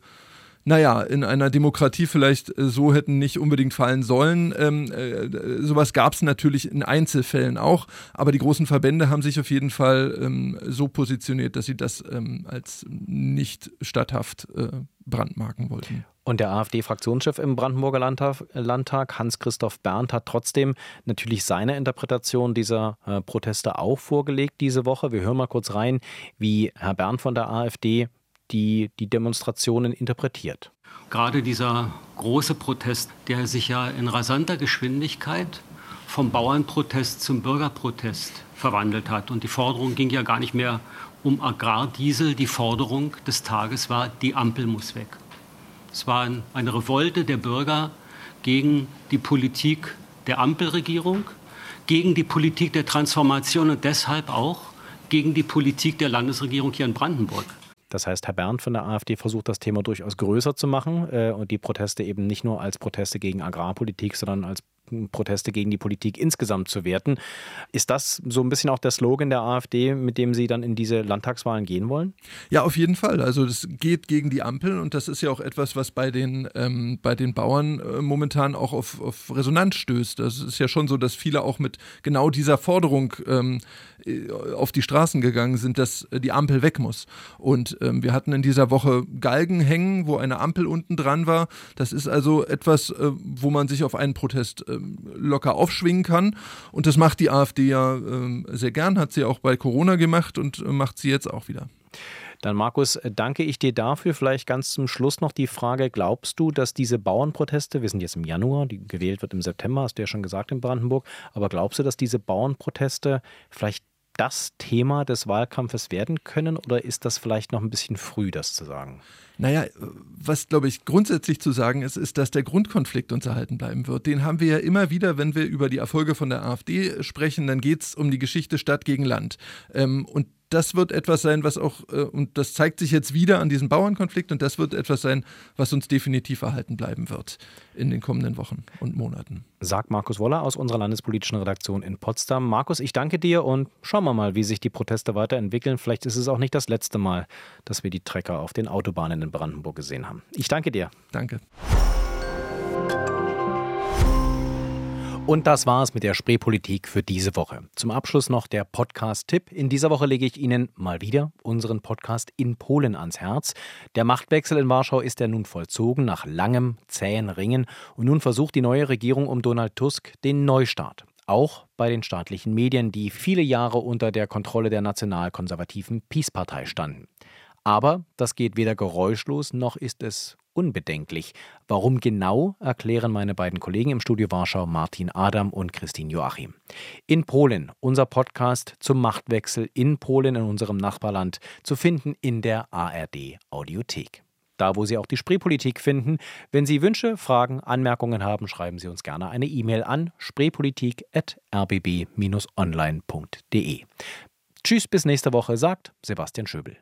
Speaker 15: naja, in einer Demokratie vielleicht äh, so hätten nicht unbedingt fallen sollen. Ähm, äh, sowas gab es natürlich in Einzelfällen auch, aber die großen Verbände haben sich auf jeden Fall ähm, so positioniert, dass sie das ähm, als nicht statthaft äh, brandmarken wollten.
Speaker 3: Und der AfD-Fraktionschef im Brandenburger Landtag, Hans-Christoph Berndt, hat trotzdem natürlich seine Interpretation dieser äh, Proteste auch vorgelegt diese Woche. Wir hören mal kurz rein, wie Herr Berndt von der AfD die die Demonstrationen interpretiert.
Speaker 19: Gerade dieser große Protest, der sich ja in rasanter Geschwindigkeit vom Bauernprotest zum Bürgerprotest verwandelt hat. Und die Forderung ging ja gar nicht mehr um Agrardiesel. Die Forderung des Tages war, die Ampel muss weg. Es war eine Revolte der Bürger gegen die Politik der Ampelregierung, gegen die Politik der Transformation und deshalb auch gegen die Politik der Landesregierung hier in Brandenburg.
Speaker 3: Das heißt, Herr Berndt von der AfD versucht das Thema durchaus größer zu machen äh, und die Proteste eben nicht nur als Proteste gegen Agrarpolitik, sondern als Proteste gegen die Politik insgesamt zu werten. Ist das so ein bisschen auch der Slogan der AfD, mit dem Sie dann in diese Landtagswahlen gehen wollen?
Speaker 15: Ja, auf jeden Fall. Also das geht gegen die Ampel und das ist ja auch etwas, was bei den, ähm, bei den Bauern äh, momentan auch auf, auf Resonanz stößt. Das ist ja schon so, dass viele auch mit genau dieser Forderung ähm, äh, auf die Straßen gegangen sind, dass die Ampel weg muss. Und ähm, wir hatten in dieser Woche Galgen hängen, wo eine Ampel unten dran war. Das ist also etwas, äh, wo man sich auf einen Protest äh, locker aufschwingen kann. Und das macht die AfD ja äh, sehr gern, hat sie auch bei Corona gemacht und äh, macht sie jetzt auch wieder.
Speaker 3: Dann Markus, äh, danke ich dir dafür. Vielleicht ganz zum Schluss noch die Frage, glaubst du, dass diese Bauernproteste, wir sind jetzt im Januar, die gewählt wird im September, hast du ja schon gesagt in Brandenburg, aber glaubst du, dass diese Bauernproteste vielleicht das Thema des Wahlkampfes werden können oder ist das vielleicht noch ein bisschen früh, das zu sagen?
Speaker 15: Naja, was glaube ich grundsätzlich zu sagen ist, ist, dass der Grundkonflikt uns erhalten bleiben wird. Den haben wir ja immer wieder, wenn wir über die Erfolge von der AfD sprechen, dann geht es um die Geschichte Stadt gegen Land. Ähm, und das wird etwas sein, was auch, äh, und das zeigt sich jetzt wieder an diesem Bauernkonflikt, und das wird etwas sein, was uns definitiv erhalten bleiben wird in den kommenden Wochen und Monaten.
Speaker 3: Sagt Markus Woller aus unserer landespolitischen Redaktion in Potsdam. Markus, ich danke dir und schauen wir mal, wie sich die Proteste weiterentwickeln. Vielleicht ist es auch nicht das letzte Mal, dass wir die Trecker auf den Autobahnen in Brandenburg gesehen haben. Ich danke dir.
Speaker 15: Danke.
Speaker 3: Und das war's mit der Spreepolitik für diese Woche. Zum Abschluss noch der Podcast-Tipp. In dieser Woche lege ich Ihnen mal wieder unseren Podcast in Polen ans Herz. Der Machtwechsel in Warschau ist ja nun vollzogen nach langem, zähen Ringen. Und nun versucht die neue Regierung um Donald Tusk den Neustart. Auch bei den staatlichen Medien, die viele Jahre unter der Kontrolle der nationalkonservativen Peace-Partei standen. Aber das geht weder geräuschlos noch ist es unbedenklich. Warum genau, erklären meine beiden Kollegen im Studio Warschau, Martin Adam und Christine Joachim. In Polen, unser Podcast zum Machtwechsel in Polen, in unserem Nachbarland, zu finden in der ARD Audiothek. Da, wo Sie auch die Spreepolitik finden. Wenn Sie Wünsche, Fragen, Anmerkungen haben, schreiben Sie uns gerne eine E-Mail an spreepolitik.rbb-online.de. Tschüss, bis nächste Woche, sagt Sebastian Schöbel.